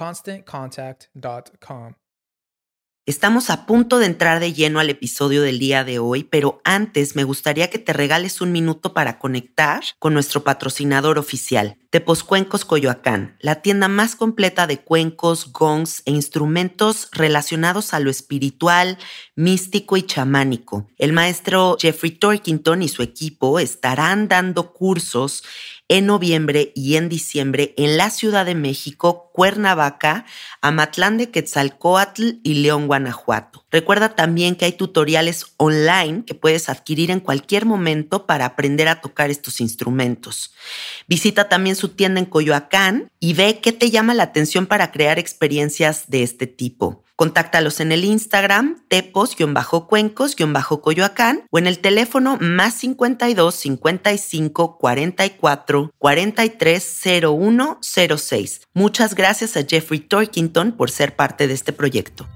ConstantContact.com. Estamos a punto de entrar de lleno al episodio del día de hoy, pero antes me gustaría que te regales un minuto para conectar con nuestro patrocinador oficial, Tepos Cuencos Coyoacán, la tienda más completa de cuencos, gongs e instrumentos relacionados a lo espiritual, místico y chamánico. El maestro Jeffrey Torkington y su equipo estarán dando cursos en noviembre y en diciembre en la Ciudad de México, Cuernavaca, Amatlán de Quetzalcoatl y León, Guanajuato. Recuerda también que hay tutoriales online que puedes adquirir en cualquier momento para aprender a tocar estos instrumentos. Visita también su tienda en Coyoacán y ve qué te llama la atención para crear experiencias de este tipo. Contáctalos en el Instagram tepos-cuencos-coyoacán o en el teléfono más 52 55 44 43 01 06. Muchas gracias a Jeffrey Torkington por ser parte de este proyecto.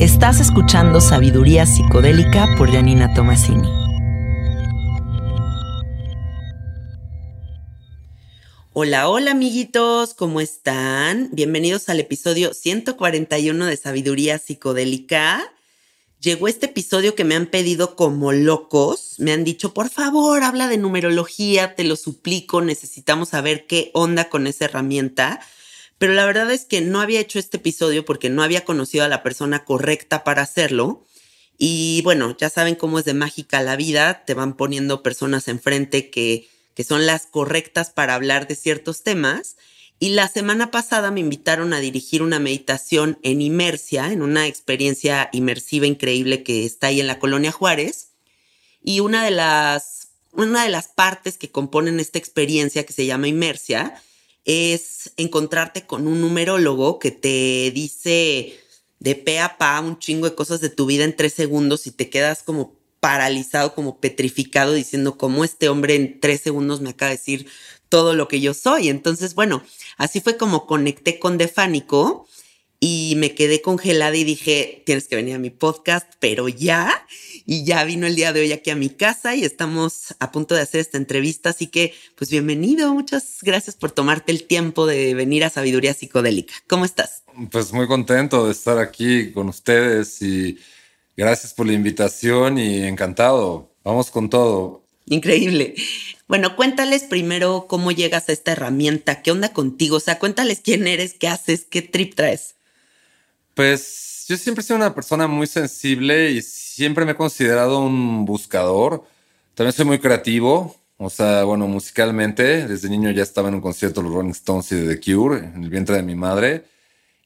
Estás escuchando Sabiduría Psicodélica por Janina Tomasini. Hola, hola amiguitos, ¿cómo están? Bienvenidos al episodio 141 de Sabiduría Psicodélica. Llegó este episodio que me han pedido como locos. Me han dicho, por favor, habla de numerología, te lo suplico, necesitamos saber qué onda con esa herramienta. Pero la verdad es que no había hecho este episodio porque no había conocido a la persona correcta para hacerlo. Y bueno, ya saben cómo es de mágica la vida, te van poniendo personas enfrente que que son las correctas para hablar de ciertos temas. Y la semana pasada me invitaron a dirigir una meditación en Inmersia, en una experiencia inmersiva increíble que está ahí en la colonia Juárez. Y una de las, una de las partes que componen esta experiencia que se llama Inmersia es encontrarte con un numerólogo que te dice de pe a pa un chingo de cosas de tu vida en tres segundos y te quedas como paralizado, como petrificado, diciendo cómo este hombre en tres segundos me acaba de decir todo lo que yo soy. Entonces, bueno, así fue como conecté con Defánico y me quedé congelada y dije, tienes que venir a mi podcast, pero ya. Y ya vino el día de hoy aquí a mi casa y estamos a punto de hacer esta entrevista. Así que, pues bienvenido. Muchas gracias por tomarte el tiempo de venir a Sabiduría Psicodélica. ¿Cómo estás? Pues muy contento de estar aquí con ustedes y Gracias por la invitación y encantado. Vamos con todo. Increíble. Bueno, cuéntales primero cómo llegas a esta herramienta, qué onda contigo, o sea, cuéntales quién eres, qué haces, qué trip traes. Pues yo siempre he sido una persona muy sensible y siempre me he considerado un buscador. También soy muy creativo. O sea, bueno, musicalmente, desde niño ya estaba en un concierto de los Rolling Stones y de The Cure en el vientre de mi madre.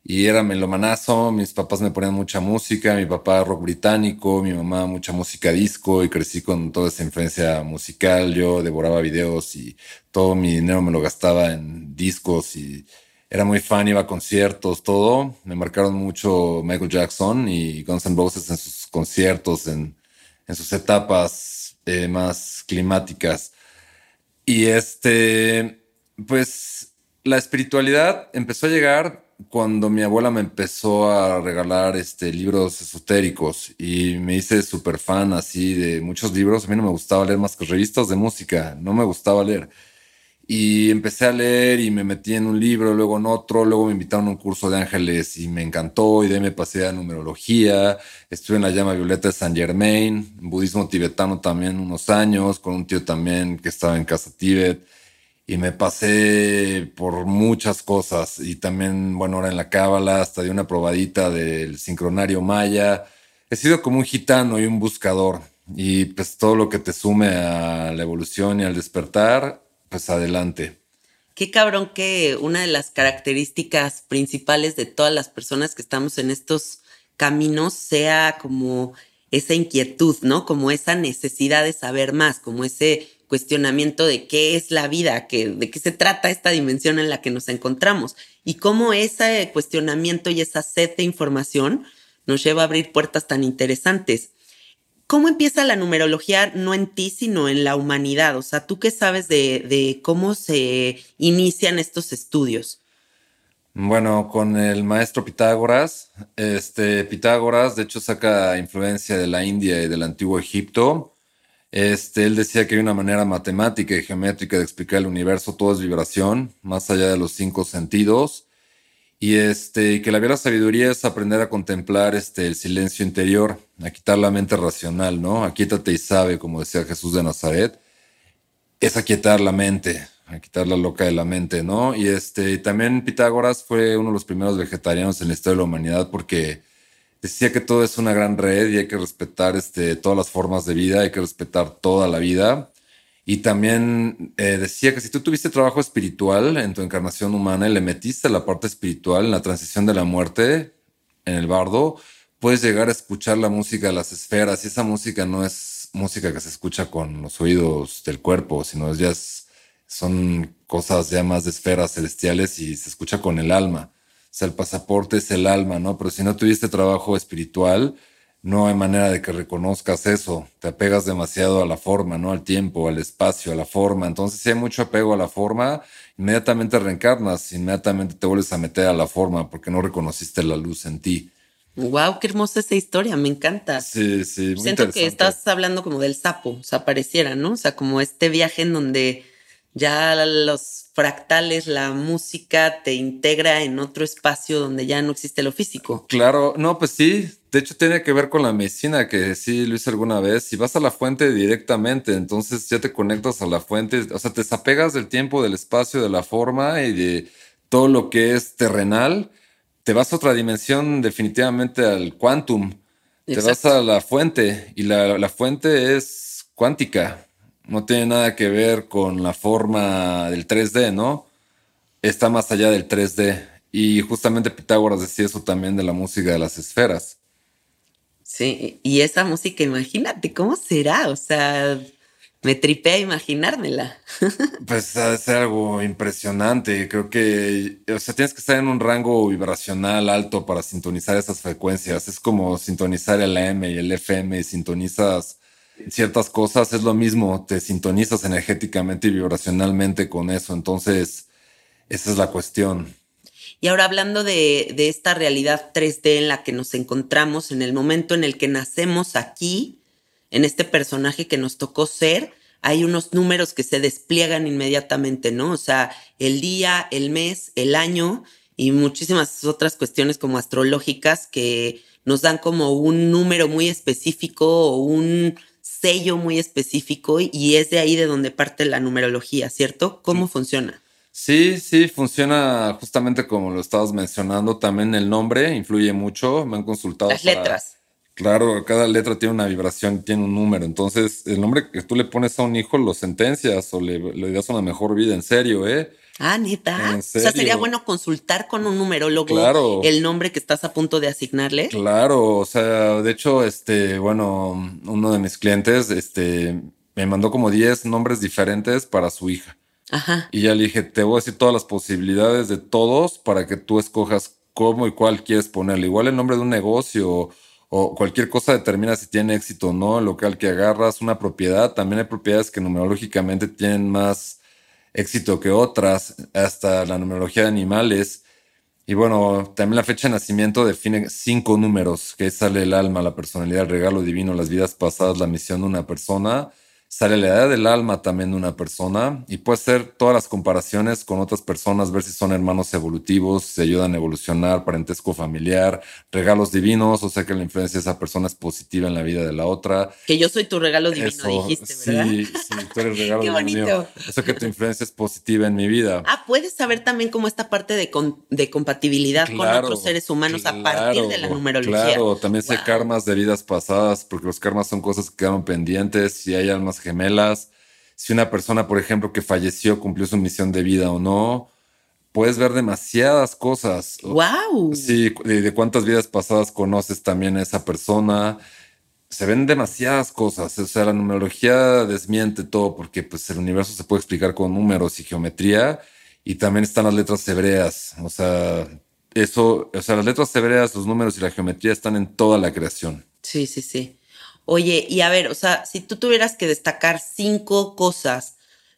Y era melomanazo, mis papás me ponían mucha música, mi papá rock británico, mi mamá mucha música disco y crecí con toda esa influencia musical. Yo devoraba videos y todo mi dinero me lo gastaba en discos y era muy fan, iba a conciertos, todo. Me marcaron mucho Michael Jackson y Guns N' Roses en sus conciertos, en, en sus etapas eh, más climáticas. Y este, pues la espiritualidad empezó a llegar cuando mi abuela me empezó a regalar este, libros esotéricos y me hice súper fan así de muchos libros. A mí no me gustaba leer más que revistas de música, no me gustaba leer. Y empecé a leer y me metí en un libro, luego en otro, luego me invitaron a un curso de ángeles y me encantó y de ahí me pasé a numerología, estuve en la llama violeta de San Germain, budismo tibetano también unos años, con un tío también que estaba en casa Tíbet y me pasé por muchas cosas y también, bueno, ahora en la cábala hasta de una probadita del sincronario maya. He sido como un gitano y un buscador y pues todo lo que te sume a la evolución y al despertar pues adelante. Qué cabrón que una de las características principales de todas las personas que estamos en estos caminos sea como esa inquietud, ¿no? Como esa necesidad de saber más, como ese cuestionamiento de qué es la vida, de qué se trata esta dimensión en la que nos encontramos y cómo ese cuestionamiento y esa sed de información nos lleva a abrir puertas tan interesantes. ¿Cómo empieza la numerología no en ti, sino en la humanidad? O sea, ¿tú qué sabes de, cómo se inician estos estudios? Bueno, con el maestro Pitágoras, este Pitágoras de hecho saca influencia de la India y del antiguo Egipto. Este, él decía que hay una manera matemática y geométrica de explicar el universo, todo es vibración, más allá de los cinco sentidos. Y este, que la verdadera sabiduría es aprender a contemplar este, el silencio interior, a quitar la mente racional, ¿no? Aquíétate y sabe, como decía Jesús de Nazaret. Es aquietar la mente, a quitar la loca de la mente, ¿no? Y este, también Pitágoras fue uno de los primeros vegetarianos en la historia de la humanidad porque decía que todo es una gran red y hay que respetar este, todas las formas de vida, hay que respetar toda la vida. Y también eh, decía que si tú tuviste trabajo espiritual en tu encarnación humana y le metiste la parte espiritual en la transición de la muerte, en el bardo, puedes llegar a escuchar la música de las esferas. Y esa música no es música que se escucha con los oídos del cuerpo, sino ya son cosas ya más de esferas celestiales y se escucha con el alma. O sea, el pasaporte es el alma, ¿no? Pero si no tuviste trabajo espiritual, no hay manera de que reconozcas eso. Te apegas demasiado a la forma, ¿no? Al tiempo, al espacio, a la forma. Entonces, si hay mucho apego a la forma, inmediatamente reencarnas, inmediatamente te vuelves a meter a la forma porque no reconociste la luz en ti. Wow, qué hermosa esa historia, me encanta. Sí, sí, muy Siento que estás hablando como del sapo, o sea, pareciera, ¿no? O sea, como este viaje en donde ya los fractales, la música te integra en otro espacio donde ya no existe lo físico. Claro, no, pues sí, de hecho tiene que ver con la medicina, que sí lo hice alguna vez, si vas a la fuente directamente, entonces ya te conectas a la fuente, o sea, te desapegas del tiempo, del espacio, de la forma y de todo lo que es terrenal, te vas a otra dimensión definitivamente al quantum, te vas a la fuente y la, la fuente es cuántica no tiene nada que ver con la forma del 3D, ¿no? Está más allá del 3D. Y justamente Pitágoras decía eso también de la música de las esferas. Sí, y esa música, imagínate, ¿cómo será? O sea, me tripé a imaginármela. pues es algo impresionante. Creo que, o sea, tienes que estar en un rango vibracional alto para sintonizar esas frecuencias. Es como sintonizar el AM y el FM y sintonizas ciertas cosas es lo mismo, te sintonizas energéticamente y vibracionalmente con eso, entonces esa es la cuestión. Y ahora hablando de, esta realidad 3D en la que nos encontramos, en el momento en el que nacemos aquí, en este personaje que nos tocó ser, hay unos números que se despliegan inmediatamente, ¿no? O sea, el día, el mes, el año y muchísimas otras cuestiones como astrológicas que nos dan como un número muy específico o un sello muy específico y es de ahí de donde parte la numerología, ¿cierto? ¿Cómo funciona? Sí, sí, funciona justamente como lo estabas mencionando. También el nombre influye mucho. Me han consultado. Las letras. Claro, cada letra tiene una vibración, tiene un número. Entonces, el nombre que tú le pones a un hijo lo sentencias o le, le das una mejor vida. En serio, ¿eh? Ah, neta. ¿En O sea, sería bueno consultar con un numerólogo Claro. el nombre que estás a punto de asignarle. Claro, o sea, de hecho, este, bueno, uno de mis clientes, este, me mandó como 10 nombres diferentes para su hija. Ajá. Y ya le dije, te voy a decir todas las posibilidades de todos para que tú escojas cómo y cuál quieres ponerle. Igual el nombre de un negocio o cualquier cosa determina si tiene éxito o no, el local que agarras, una propiedad. También hay propiedades que numerológicamente tienen más éxito que otras, hasta la numerología de animales. Y bueno, también la fecha de nacimiento define cinco números, que sale el alma, la personalidad, el regalo divino, las vidas pasadas, la misión de una persona. Sale la edad del alma también de una persona y puede ser todas las comparaciones con otras personas, ver si son hermanos evolutivos, si ayudan a evolucionar, parentesco familiar, regalos divinos, o sea que la influencia de esa persona es positiva en la vida de la otra. Que yo soy tu regalo divino, Eso, dijiste, ¿verdad? sí, sí, tú eres regalo Qué divino. bonito. O sea que tu influencia es positiva en mi vida. Ah, puedes saber también cómo esta parte de, con- de compatibilidad con Claro, otros seres humanos a partir de la claro, numerología. Claro, también sé Wow. karmas de vidas pasadas, porque los karmas son cosas que quedaron pendientes, si hay almas gemelas, si una persona, por ejemplo, que falleció cumplió su misión de vida o no, puedes ver demasiadas cosas. ¡Wow! Sí, de, cuántas vidas pasadas conoces también a esa persona. Se ven demasiadas cosas, o sea, la numerología desmiente todo porque pues el universo se puede explicar con números y geometría y también están las letras hebreas, o sea, eso, o sea, las letras hebreas, los números y la geometría están en toda la creación. Sí, sí, sí. Oye, y a ver, o sea, si tú tuvieras que destacar cinco cosas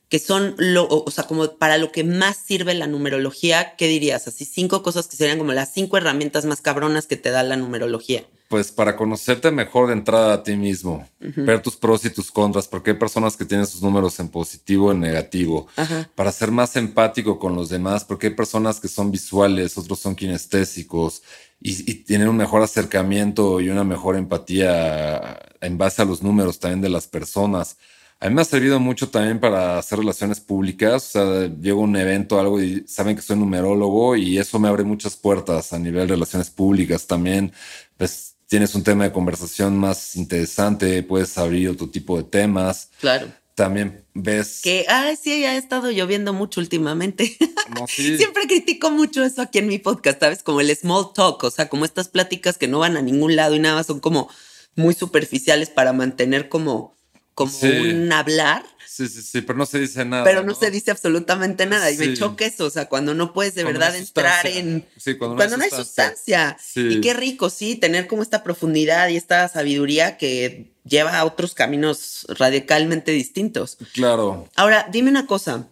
que son lo, o sea, como para lo que más sirve la numerología, ¿qué dirías? Así cinco cosas que serían como las cinco herramientas más cabronas que te da la numerología. Pues para conocerte mejor de entrada a ti mismo, ver tus pros y tus contras, porque hay personas que tienen sus números en positivo o en negativo. Ajá. Para ser más empático con los demás, porque hay personas que son visuales, otros son kinestésicos y, y tienen un mejor acercamiento y una mejor empatía en base a los números también de las personas. A mí me ha servido mucho también para hacer relaciones públicas. O sea, llego a un evento, algo y saben que soy numerólogo y eso me abre muchas puertas a nivel de relaciones públicas también. Pues tienes un tema de conversación más interesante, puedes abrir otro tipo de temas. Claro. También ves. Que, ay, sí, ha estado lloviendo mucho últimamente. No, sí. Siempre critico mucho eso aquí en mi podcast, ¿sabes? Como el small talk, o sea, como estas pláticas que no van a ningún lado y nada son como muy superficiales para mantener como, como Sí. un hablar, Sí, sí, sí, pero no se dice nada. pero no, se dice absolutamente nada. Y me choca eso, o sea, cuando no puedes de Cuando verdad no entrar en... Sí, cuando, Cuando no hay sustancia. Y qué rico, sí, tener como esta profundidad y esta sabiduría que lleva a otros caminos radicalmente distintos. Claro. Ahora, dime una cosa.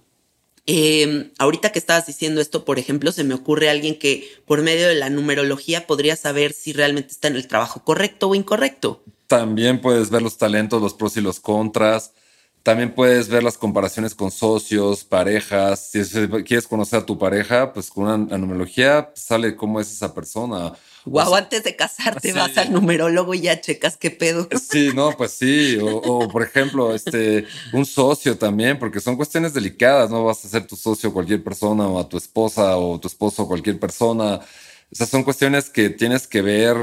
Eh, ahorita que estabas diciendo esto, por ejemplo, se me ocurre alguien que por medio de la numerología podría saber si realmente está en el trabajo correcto o incorrecto. También puedes ver los talentos, los pros y los contras. También puedes ver las comparaciones con socios, parejas. Si es- quieres conocer a tu pareja, pues con una, numerología sale cómo es esa persona. Guau, O sea, antes de casarte sí. vas al numerólogo y ya checas qué pedo. Sí, no, pues sí. O, o, por ejemplo, este, un socio también, porque son cuestiones delicadas. No vas a ser tu socio cualquier persona o a tu esposa o tu esposo cualquier persona. O sea, son cuestiones que tienes que ver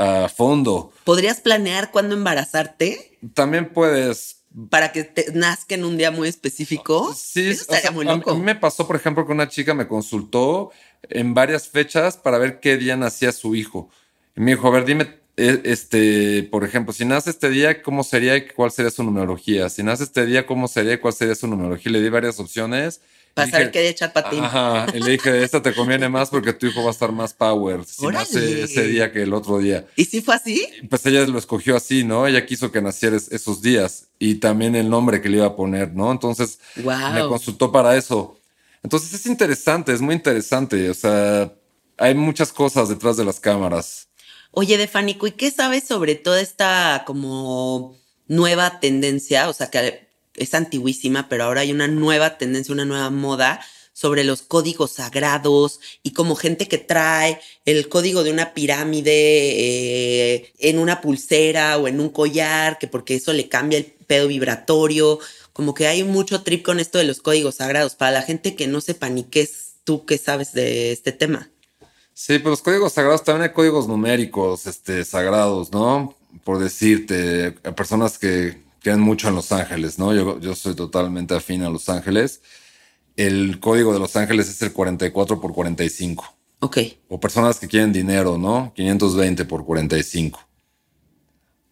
a fondo. ¿Podrías planear cuándo embarazarte También puedes para que te nazca en un día muy específico? Sí, Eso o estaría sea, muy loco. A mí me pasó, por ejemplo, que una chica me consultó en varias fechas para ver qué día nacía su hijo. Y me dijo, a ver, dime, eh, este, por ejemplo, si nace este día, ¿cómo sería y cuál sería su numerología? Si nace este día, ¿cómo sería y cuál sería su numerología? Le di varias opciones. Para Y saber dije, qué día echar patín. Ajá, y le dije, esta te conviene más porque tu hijo va a estar más power si nace ese día que el otro día. ¿Y si fue así? Pues ella lo escogió así, ¿no? Ella quiso que naciera es- esos días y también el nombre que le iba a poner, ¿no? Entonces Wow. me consultó para eso. Entonces es interesante, es muy interesante. O sea, hay muchas cosas detrás de las cámaras. Oye, Defánico, ¿y qué sabes sobre toda esta como nueva tendencia? O sea, que es antiguísima, pero ahora hay una nueva tendencia, una nueva moda sobre los códigos sagrados y como gente que trae el código de una pirámide eh, en una pulsera o en un collar, que porque eso le cambia el pedo vibratorio. Como que hay mucho trip con esto de los códigos sagrados. Para la gente que no sepa ni qué es tú que sabes de este tema. Sí, pero los códigos sagrados también hay códigos numéricos, este, sagrados, ¿no? Por decirte, personas que creen mucho en Los Ángeles, ¿no? Yo, yo soy totalmente afín a Los Ángeles. El código de Los Ángeles es el 44 por 45. Ok. O personas que quieren dinero, ¿no? 520 por 45.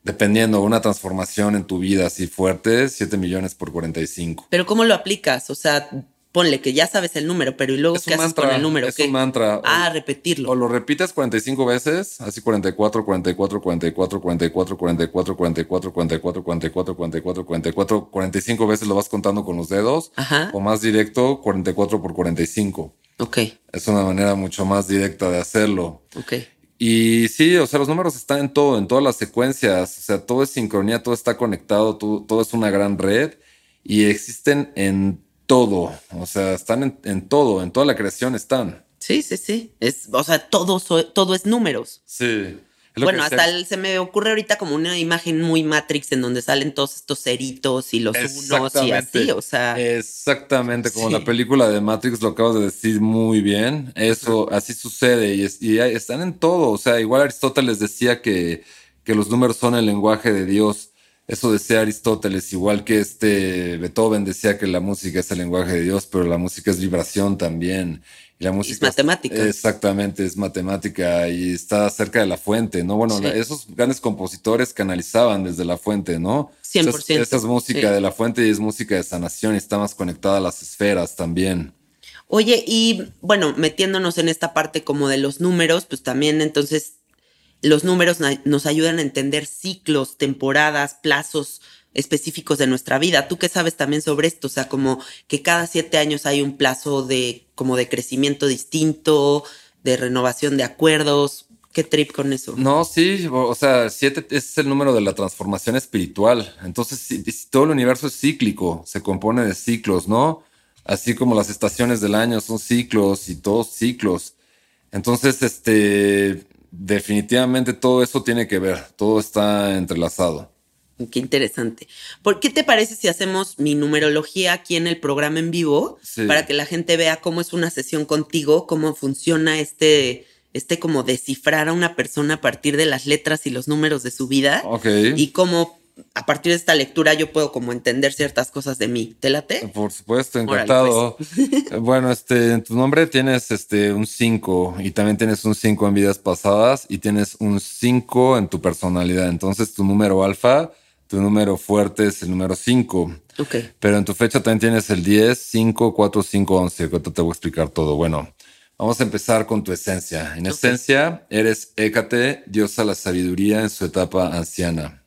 Dependiendo, una transformación en tu vida así fuerte, 7 millones por 45. Pero ¿cómo lo aplicas? O sea, ponle que ya sabes el número, pero ¿y luego Es qué haces con mantra, el número? es ¿Qué? un mantra. Ah, O- repetirlo. O lo repites 45 veces, así 44, 44, 44, 44, 44, 44, 44, 44, 44, 44, 45 veces lo vas contando con los dedos. Ajá. O más directo, 44 por 45. Ok, Es una manera mucho más directa de hacerlo. ok. Y sí, o sea, los números están en todo, en todas las secuencias. O sea, todo es sincronía, todo está conectado, todo, todo es una gran red y existen en todo. O sea, están en, en todo, en toda la creación están. Sí, sí, sí. Es, o sea, todo, todo es números. Sí. Es Bueno, hasta el- se me ocurre ahorita como una imagen muy Matrix en donde salen todos estos ceritos y los unos y así, o sea, Exactamente, como Sí. la película de Matrix lo acabas de decir muy bien. Eso así sucede y, es- y están en todo. O sea, igual Aristóteles decía que, que los números son el lenguaje de Dios. Eso decía Aristóteles, igual que este Beethoven decía que la música es el lenguaje de Dios, pero la música es vibración también. Y la música matemática. Exactamente, es matemática y está cerca de la fuente, ¿no? Bueno, Sí. la- esos grandes compositores canalizaban desde la fuente, ¿no? 100%. Esa es música Sí. de la fuente y es música de sanación y está más conectada a las esferas también. Oye, y bueno, metiéndonos en esta parte como de los números, pues también entonces los números nos ayudan a entender ciclos, temporadas, plazos específicos de nuestra vida. ¿Tú qué sabes también sobre esto? O sea, como que cada siete años hay un plazo de como de crecimiento distinto, de renovación de acuerdos. ¿Qué trip con eso? No, sí, o sea, siete es el número de la transformación espiritual. Entonces, sí, todo el universo es cíclico, se compone de ciclos, ¿no? Así como las estaciones del año son ciclos y todos ciclos. Entonces, este, definitivamente todo eso tiene que ver, todo está entrelazado. Qué interesante. ¿Por qué te parece si hacemos mi numerología aquí en el programa en vivo Sí. para que la gente vea cómo es una sesión contigo, cómo funciona este, este como descifrar a una persona a partir de las letras y los números de su vida Ok. y cómo a partir de esta lectura yo puedo como entender ciertas cosas de mí. ¿Te late? Por supuesto, Órale, encantado. bueno, este, en tu nombre tienes este un 5 y también tienes un 5 en vidas pasadas y tienes un 5 en tu personalidad. Entonces, tu número alfa, tu número fuerte es el número 5. Ok. Pero en tu fecha también tienes el 10, 5, 4, 5, 11. Ahorita te voy a explicar todo. Bueno, vamos a empezar con tu esencia. En Ok. esencia, eres Hécate, diosa de la sabiduría en su etapa anciana.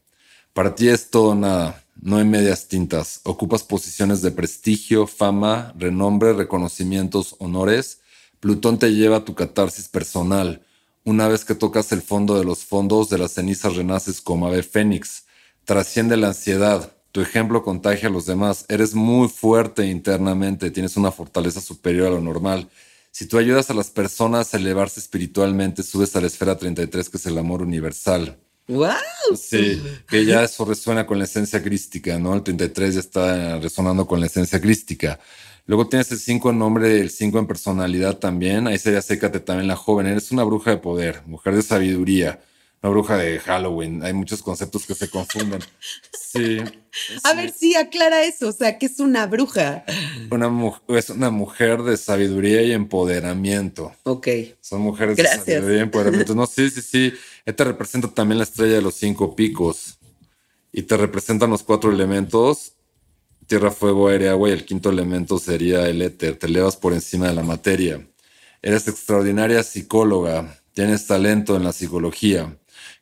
Para ti es todo nada, no hay medias tintas. Ocupas posiciones de prestigio, fama, renombre, reconocimientos, honores. Plutón te lleva a tu catarsis personal. Una vez que tocas el fondo de los fondos, de las cenizas renaces como ave fénix. Trasciende la ansiedad. Tu ejemplo contagia a los demás. Eres muy fuerte internamente, tienes una fortaleza superior a lo normal. Si tú ayudas a las personas a elevarse espiritualmente, subes a la esfera 33, que es el amor universal. ¡Wow! Sí, que ya eso resuena con la esencia crística, ¿no? El 33 ya está resonando con la esencia crística. Luego tienes el 5 en nombre, el 5 en personalidad también. Ahí sería sécate también la joven. Eres una bruja de poder, mujer de sabiduría, una bruja de Halloween. Hay muchos conceptos que se confunden. Sí. A sí. ver, sí, aclara eso. O sea, que es una bruja. Una mu- es una mujer de sabiduría y empoderamiento. Ok. Son mujeres Gracias. de sabiduría y empoderamiento. No, sí, sí, sí. Él te representa también la estrella de los cinco picos. Y te representan los cuatro elementos: tierra, fuego, aire, agua. Y el quinto elemento sería el éter. Te elevas por encima de la materia. Eres extraordinaria psicóloga. Tienes talento en la psicología.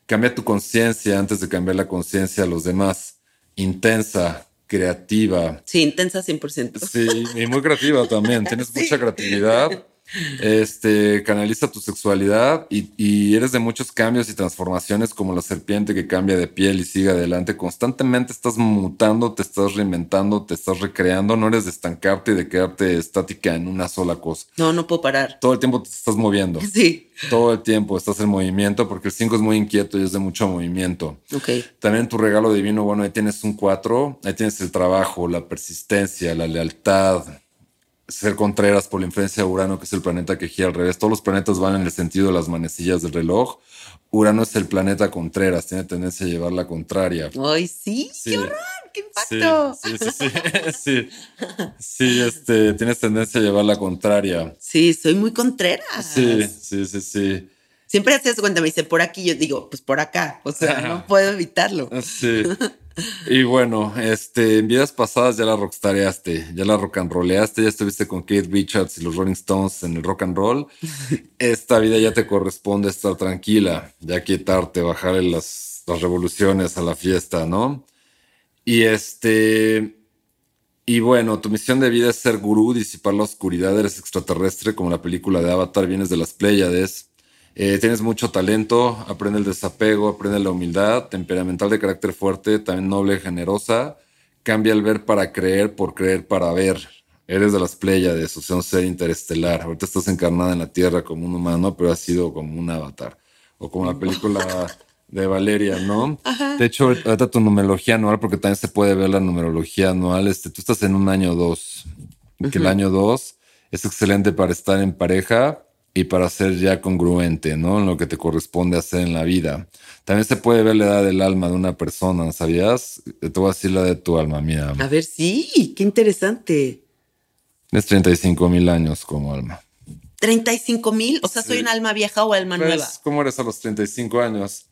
Cambia tu conciencia antes de cambiar la conciencia a los demás. Intensa, creativa, Sí, intensa 100%. Sí, y muy creativa también. Tienes Sí. mucha creatividad. Este, canaliza tu sexualidad y, y eres de muchos cambios y transformaciones como la serpiente que cambia de piel y sigue adelante. Constantemente estás mutando, te estás reinventando, te estás recreando. No eres de estancarte y de quedarte estática en una sola cosa. No, no puedo parar. Todo el tiempo te estás moviendo. Sí. Todo el tiempo estás en movimiento porque el 5 es muy inquieto y es de mucho movimiento. Ok. También tu regalo divino, bueno, ahí tienes un 4, ahí tienes el trabajo, la persistencia, la lealtad, ser contreras por la influencia de Urano, que es el planeta que gira al revés. Todos los planetas van en el sentido de las manecillas del reloj. Urano es el planeta contreras, tiene tendencia a llevar la contraria. Ay, sí, Sí. qué horror, qué impacto. sí, sí, sí, sí, sí, este, tienes tendencia a llevar la contraria. Sí, soy muy contrera. Sí, sí, sí, sí. Siempre haces cuenta, me dice por aquí, yo digo, pues por acá. O sea, no puedo evitarlo. Sí. Y bueno, este, en vidas pasadas ya la rockstareaste, ya la rock and rolleaste, ya estuviste con Keith Richards y los Rolling Stones en el rock and roll. Esta vida ya te corresponde estar tranquila, ya quietarte, bajarle las, las revoluciones a la fiesta, ¿no? Y este, y bueno, tu misión de vida es ser gurú, disipar la oscuridad, eres extraterrestre como la película de Avatar, vienes de las Pléyades. Eh, tienes mucho talento, aprende el desapego, aprende la humildad, temperamental de carácter fuerte, también noble y generosa. Cambia el ver para creer por creer para ver. Eres de las Pléyades, o sea, un ser interestelar. Ahorita estás encarnada en la Tierra como un humano, pero has sido como un avatar. O como la película de Valeria, ¿no? De hecho, ahorita tu numerología anual, porque también se puede ver la numerología anual, este, tú estás en un año dos, que el año dos es excelente para estar en pareja y para ser ya congruente, ¿no? En lo que te corresponde hacer en la vida. También se puede ver la edad del alma de una persona, ¿sabías? Te voy a decir la de tu alma, mira. A ver, sí, qué interesante. Tienes 35 mil años como alma. 35 mil, o sea, soy Sí. un alma vieja o alma nueva. Pues, ¿Cómo eres a los 35 años?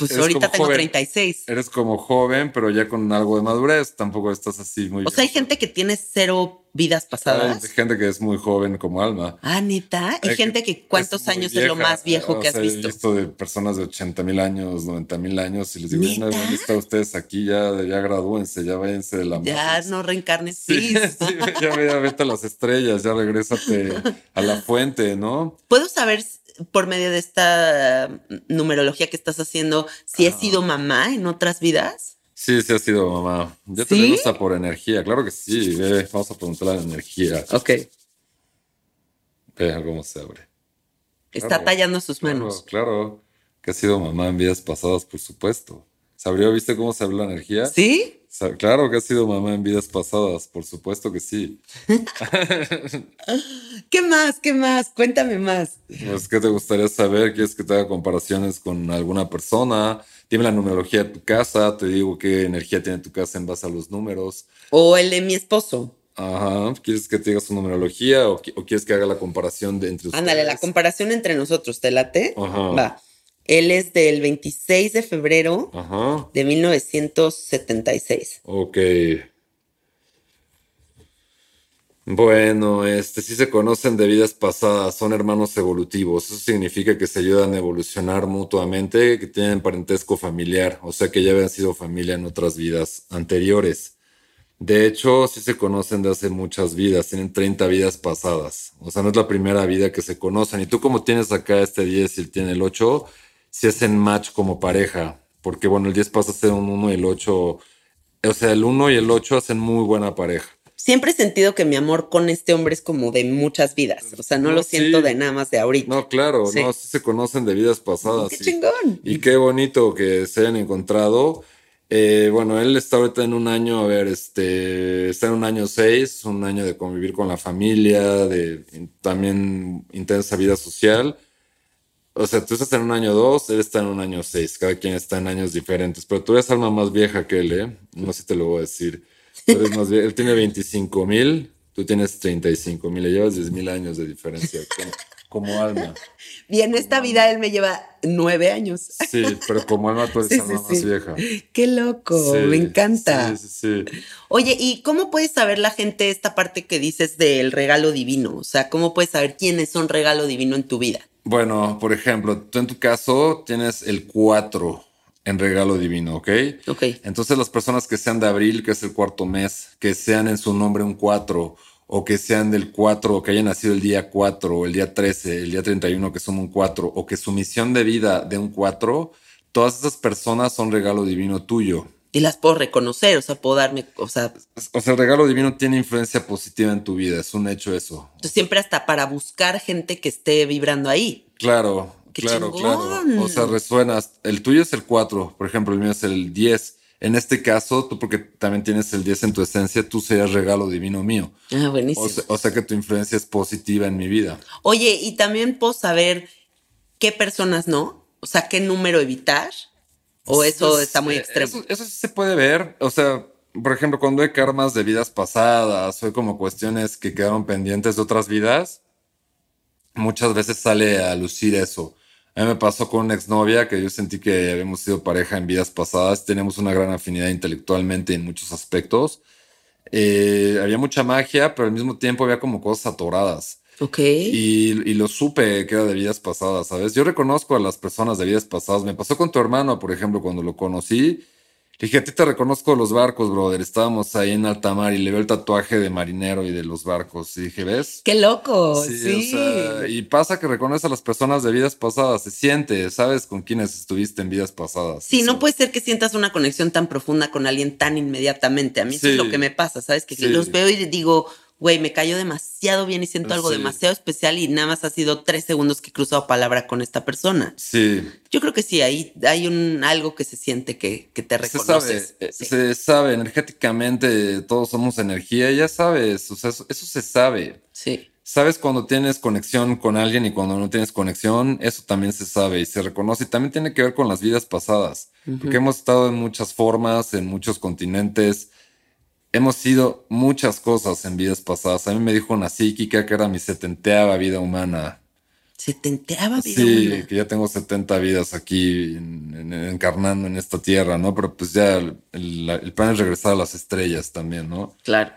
Pues eres ahorita tengo joven. 36. Eres como joven, pero ya con algo de madurez. Tampoco estás así muy... O sea, hay gente que tiene cero vidas Hay pasadas. gente que es muy joven como alma. Ah, neta. Y Hay gente que cuántos es años es lo vieja. más viejo O que has sea, visto. He visto de personas de 80 mil años, 90 mil años, y les digo, ¿Neta? no, ¿dónde están ustedes aquí? Ya, ya gradúense, ya váyanse de la Ya Matrix". no reencarnes, Sí, sí, ya, ya vete a las estrellas, ya regrésate a la fuente, ¿no? ¿Puedo saber por medio de esta numerología que estás haciendo si he Ah. sido mamá en otras vidas? Sí, sí ha sido mamá. Ya te ¿Sí? le gusta por energía, claro que sí. Ve, vamos a preguntarle a la energía. Ok. Ve cómo se abre. Está Claro, tallando sus Claro, manos. claro. Que ha sido mamá en vidas pasadas, por supuesto. ¿Se abrió? ¿Viste cómo se abrió la energía? ¿Sí? Claro que ha sido mamá en vidas pasadas, por supuesto que sí. ¿Qué más? ¿Qué más? Cuéntame más. Pues, ¿qué te gustaría saber? ¿Quieres que te haga comparaciones con alguna persona? Dime la numerología de tu casa, te digo qué energía tiene tu casa en base a los números. O el de mi esposo. Ajá. ¿Quieres que te diga su numerología o quieres que haga la comparación de entre ustedes? Ándale, la comparación entre nosotros, ¿te late? Ajá. Va. Él es del 26 de febrero Ajá. de 1976. Ok. Bueno, este sí se conocen de vidas pasadas, son hermanos evolutivos. Eso significa que se ayudan a evolucionar mutuamente, que tienen parentesco familiar, o sea que ya habían sido familia en otras vidas anteriores. De hecho, sí se conocen de hace muchas vidas, tienen 30 vidas pasadas. O sea, no es la primera vida que se conocen. Y tú como tienes acá este 10 y él tiene el 8, si hacen match como pareja. Porque bueno, el 10 pasa a ser un 1 y el 8, o sea, el 1 y el 8 hacen muy buena pareja. Siempre he sentido que mi amor con este hombre es como de muchas vidas. O sea, no, No, lo siento sí. de nada más de ahorita. No, claro, Sí. no, sí se conocen de vidas pasadas. ¡Qué sí. chingón! Y qué bonito que se hayan encontrado. Eh, bueno, él está ahorita en un año, a ver, este, está en un año seis, un año de convivir con la familia, de in- también intensa vida social. O sea, tú estás en un año dos, él está en un año seis, cada quien está en años diferentes, pero tú eres alma más vieja que él, ¿eh? No sé si te lo voy a decir. Más él tiene 25 mil, tú tienes 35 mil, le llevas 10 mil años de diferencia como, como alma. Y en esta vida él me lleva nueve años. Sí, pero como alma tú eres Sí, alma sí, más sí. vieja. ¡Qué loco! Me encanta. Sí, sí, sí. Oye, ¿y cómo puedes saber la gente esta parte que dices del regalo divino? O sea, ¿cómo puedes saber quiénes son regalo divino en tu vida? Bueno, por ejemplo, tú en tu caso tienes el 4 en regalo divino, ¿ok? Ok. Entonces las personas que sean de abril, que es el cuarto mes, que sean en su nombre un 4, o que sean del 4, o que hayan nacido el día 4, o el día 13, el día 31, que son un 4, o que su misión de vida de un 4, todas esas personas son regalo divino tuyo. Y las puedo reconocer, o sea, puedo darme, o sea, O sea, el regalo divino tiene influencia positiva en tu vida, es un hecho eso. entonces siempre hasta para buscar gente que esté vibrando ahí. Claro, ¡Qué claro, chingón! claro. O sea, resuenas. El tuyo es el 4, por ejemplo, el mío es el 10. En este caso, tú porque también tienes el 10 en tu esencia, tú serías regalo divino mío. Ah, buenísimo. O sea, o sea que tu influencia es positiva en mi vida. Oye, y también puedo saber qué personas no, o sea, qué número evitar, o eso está muy eh, extremo. Eso, eso sí se puede ver. O sea, por ejemplo, cuando hay karmas de vidas pasadas o hay como cuestiones que quedaron pendientes de otras vidas, muchas veces sale a lucir eso. A mí me pasó con una exnovia que yo sentí que habíamos sido pareja en vidas pasadas, teníamos una gran afinidad intelectualmente en muchos aspectos. Eh, había mucha magia, pero al mismo tiempo había como cosas atoradas. Ok. Y, y lo supe que era de vidas pasadas, ¿sabes? Yo reconozco a las personas de vidas pasadas. Me pasó con tu hermano, por ejemplo, cuando lo conocí. Le dije, a ti te reconozco los barcos, brother. Estábamos ahí en alta mar y le veo el tatuaje de marinero y de los barcos. Y dije, ¿ves? Qué loco, Sí, sí. o sea, y pasa que reconoces a las personas de vidas pasadas. Se siente, sabes con quiénes estuviste en vidas pasadas. Sí, no puede ser que sientas una conexión tan profunda con alguien tan inmediatamente. A mí eso es Sí. lo que me pasa, ¿sabes? Que Sí. los veo y digo, güey, me cayó demasiado bien y siento algo Sí. demasiado especial y nada más ha sido tres segundos que he cruzado palabra con esta persona. Sí, Yo creo que sí, ahí hay un algo que se siente que, que te se sabe, reconoces. eh, Sí. se sabe energéticamente, todos somos energía, ya sabes, o sea, eso- eso se sabe. sí. Sabes cuando tienes conexión con alguien y cuando no tienes conexión, eso también se sabe y se reconoce. Y también tiene que ver con las vidas pasadas, porque hemos estado en muchas formas, en muchos continentes. Hemos sido muchas cosas en vidas pasadas. A mí me dijo una psíquica que era mi setenteava vida humana. Se te enteraba vida Sí, humana. que ya tengo 70 vidas aquí en- en- encarnando en esta tierra, ¿no? Pero pues ya el, el- el plan es regresar a las estrellas también, ¿no? Claro.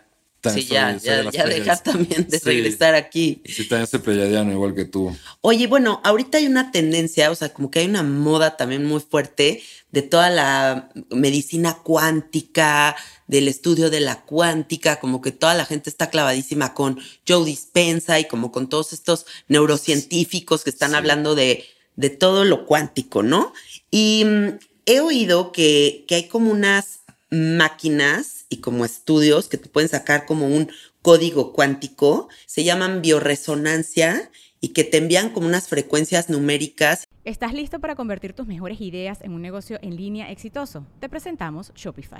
Sí, ya, ya, de ya dejas también de Sí. regresar aquí. Sí, también soy pleyadiano igual que tú. Oye, bueno, ahorita hay una tendencia, o sea, como que hay una moda también muy fuerte de toda la medicina cuántica, del estudio de la cuántica, como que toda la gente está clavadísima con Joe Dispensa y como con todos estos neurocientíficos que están Sí. hablando de, de todo lo cuántico, ¿no? Y mm, he oído que, que hay como unas máquinas y como estudios que te pueden sacar como un código cuántico, se llaman bioresonancia y que te envían como unas frecuencias numéricas. ¿Estás listo para convertir tus mejores ideas en un negocio en línea exitoso? Te presentamos Shopify.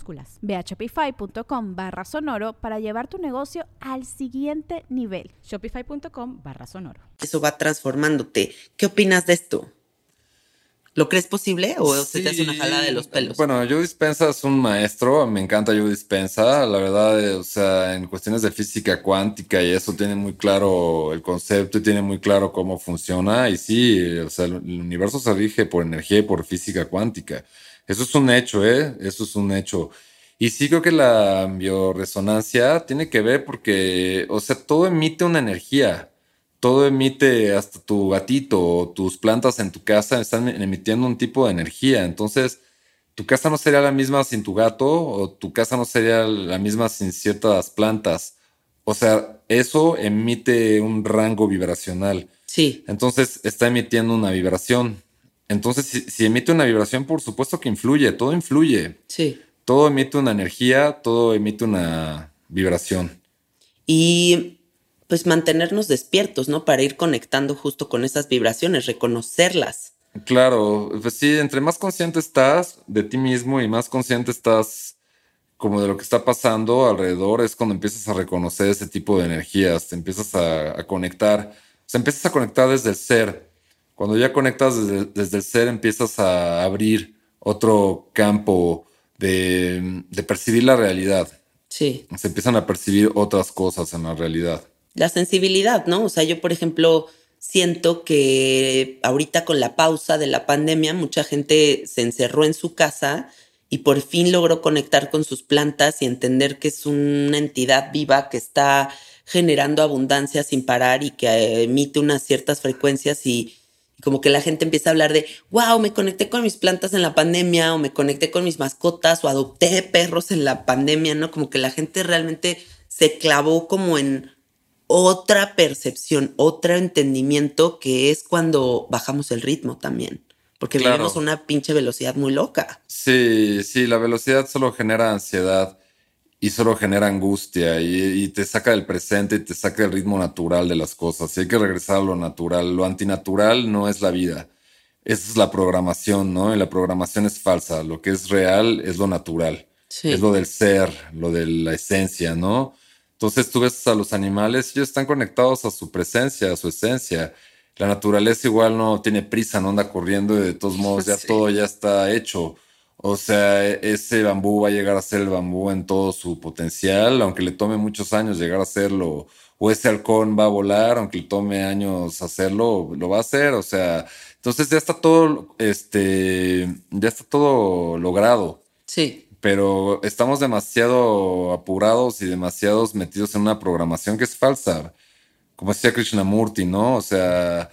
Ve a shopify.com barra sonoro para llevar tu negocio al siguiente nivel. Shopify.com barra sonoro. Eso va transformándote. ¿Qué opinas de esto? ¿Lo crees posible o se te hace una Sí. jalada de los pelos? Bueno, Joe Dispensa es un maestro, me encanta Joe Dispensa, la verdad, eh, o sea, en cuestiones de física cuántica y eso tiene muy claro el concepto y tiene muy claro cómo funciona y sí, o sea, el universo se rige por energía y por física cuántica. Eso es un hecho, ¿eh? Eso es un hecho. Y sí creo que la bioresonancia tiene que ver porque, o sea, todo emite una energía todo emite, hasta tu gatito o tus plantas en tu casa están emitiendo un tipo de energía. Entonces, tu casa no sería la misma sin tu gato o tu casa no sería la misma sin ciertas plantas. O sea, eso emite un rango vibracional. sí, Entonces, está emitiendo una vibración. Entonces, si, si emite una vibración, por supuesto que influye, todo influye. sí. Todo emite una energía, todo emite una vibración. Y pues mantenernos despiertos, ¿no? Para ir conectando justo con esas vibraciones, reconocerlas. Claro, pues sí, entre más consciente estás de ti mismo y más consciente estás como de lo que está pasando alrededor, es cuando empiezas a reconocer ese tipo de energías, te empiezas a, conectar, o sea, empiezas a conectar desde el ser. Cuando ya conectas desde, desde el ser, empiezas a abrir otro campo de, de percibir la realidad. Sí. Se empiezan a percibir otras cosas en la realidad. La sensibilidad, ¿no? O sea, yo, por ejemplo, siento que ahorita con la pausa de la pandemia, mucha gente se encerró en su casa y por fin logró conectar con sus plantas y entender que es una entidad viva que está generando abundancia sin parar y que emite unas ciertas frecuencias y, como que la gente empieza a hablar de, wow, me conecté con mis plantas en la pandemia o me conecté con mis mascotas o adopté perros en la pandemia, ¿no? Como que la gente realmente se clavó como en otra percepción, otro entendimiento que es cuando bajamos el ritmo también. Porque vivimos una pinche velocidad muy loca. Sí, sí, la velocidad solo genera ansiedad y solo genera angustia y, te saca del presente y te saca del ritmo natural de las cosas. Y hay que regresar a lo natural. Lo antinatural no es la vida. Esa es la programación, ¿no? Y la programación es falsa. Lo que es real es lo natural. Es lo del ser, lo de la esencia, ¿no? Entonces tú ves a los animales, ellos están conectados a su presencia, a su esencia la naturaleza igual no tiene prisa, no anda corriendo y de todos modos ya todo ya está hecho. O sea, ese bambú va a llegar a ser el bambú en todo su potencial, aunque le tome muchos años llegar a hacerlo. O ese halcón va a volar, aunque le tome años hacerlo, lo va a hacer. O sea, entonces ya está todo, este, ya está todo logrado. Sí. Pero estamos demasiado apurados y demasiados metidos en una programación que es falsa como decía Krishnamurti, ¿no? O sea,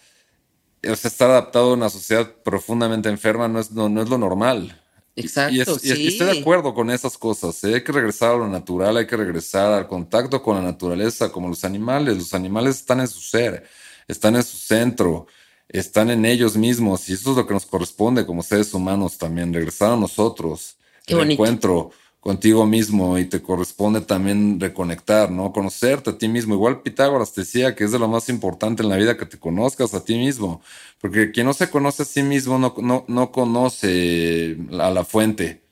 o sea, estar adaptado a una sociedad profundamente enferma no es, no, es lo normal. Exacto. Y, estoy de acuerdo con esas cosas. ¿eh? Hay que regresar a lo natural, hay que regresar al contacto con la naturaleza, como los animales. Los animales están en su ser, están en su centro, están en ellos mismos. Y eso es lo que nos corresponde como seres humanos también, regresar a nosotros. Qué el encuentro contigo mismo y te corresponde también reconectar, ¿no? Conocerte a ti mismo. Igual Pitágoras te decía que es de lo más importante en la vida que te conozcas a ti mismo, porque quien no se conoce a sí mismo no, no, no conoce a la fuente.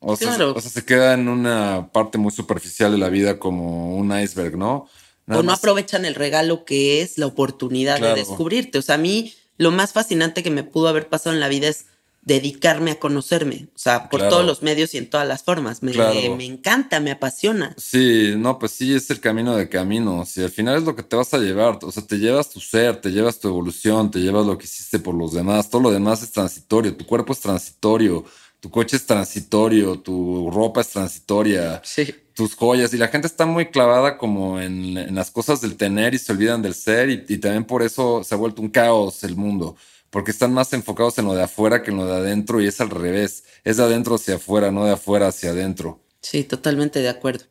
O sea, o sea, se queda en una parte muy superficial de la vida como un iceberg, ¿no? o no aprovechan el regalo que es la oportunidad de descubrirte. O sea, a mí lo más fascinante que me pudo haber pasado en la vida es dedicarme a conocerme, o sea, por todos los medios y en todas las formas. Me, me, encanta, me apasiona. Sí, no, pues sí, es el camino de caminos y al final es lo que te vas a llevar, o sea, te llevas tu ser, te llevas tu evolución, te llevas lo que hiciste por los demás, todo lo demás es transitorio, tu cuerpo es transitorio, tu coche es transitorio, tu ropa es transitoria. Sí. Tus joyas, y la gente está muy clavada como en, las cosas del tener y se olvidan del ser, y, y también por eso se ha vuelto un caos el mundo porque están más enfocados en lo de afuera que en lo de adentro y es al revés, es de adentro hacia afuera, no de afuera hacia adentro. Sí, totalmente de acuerdo.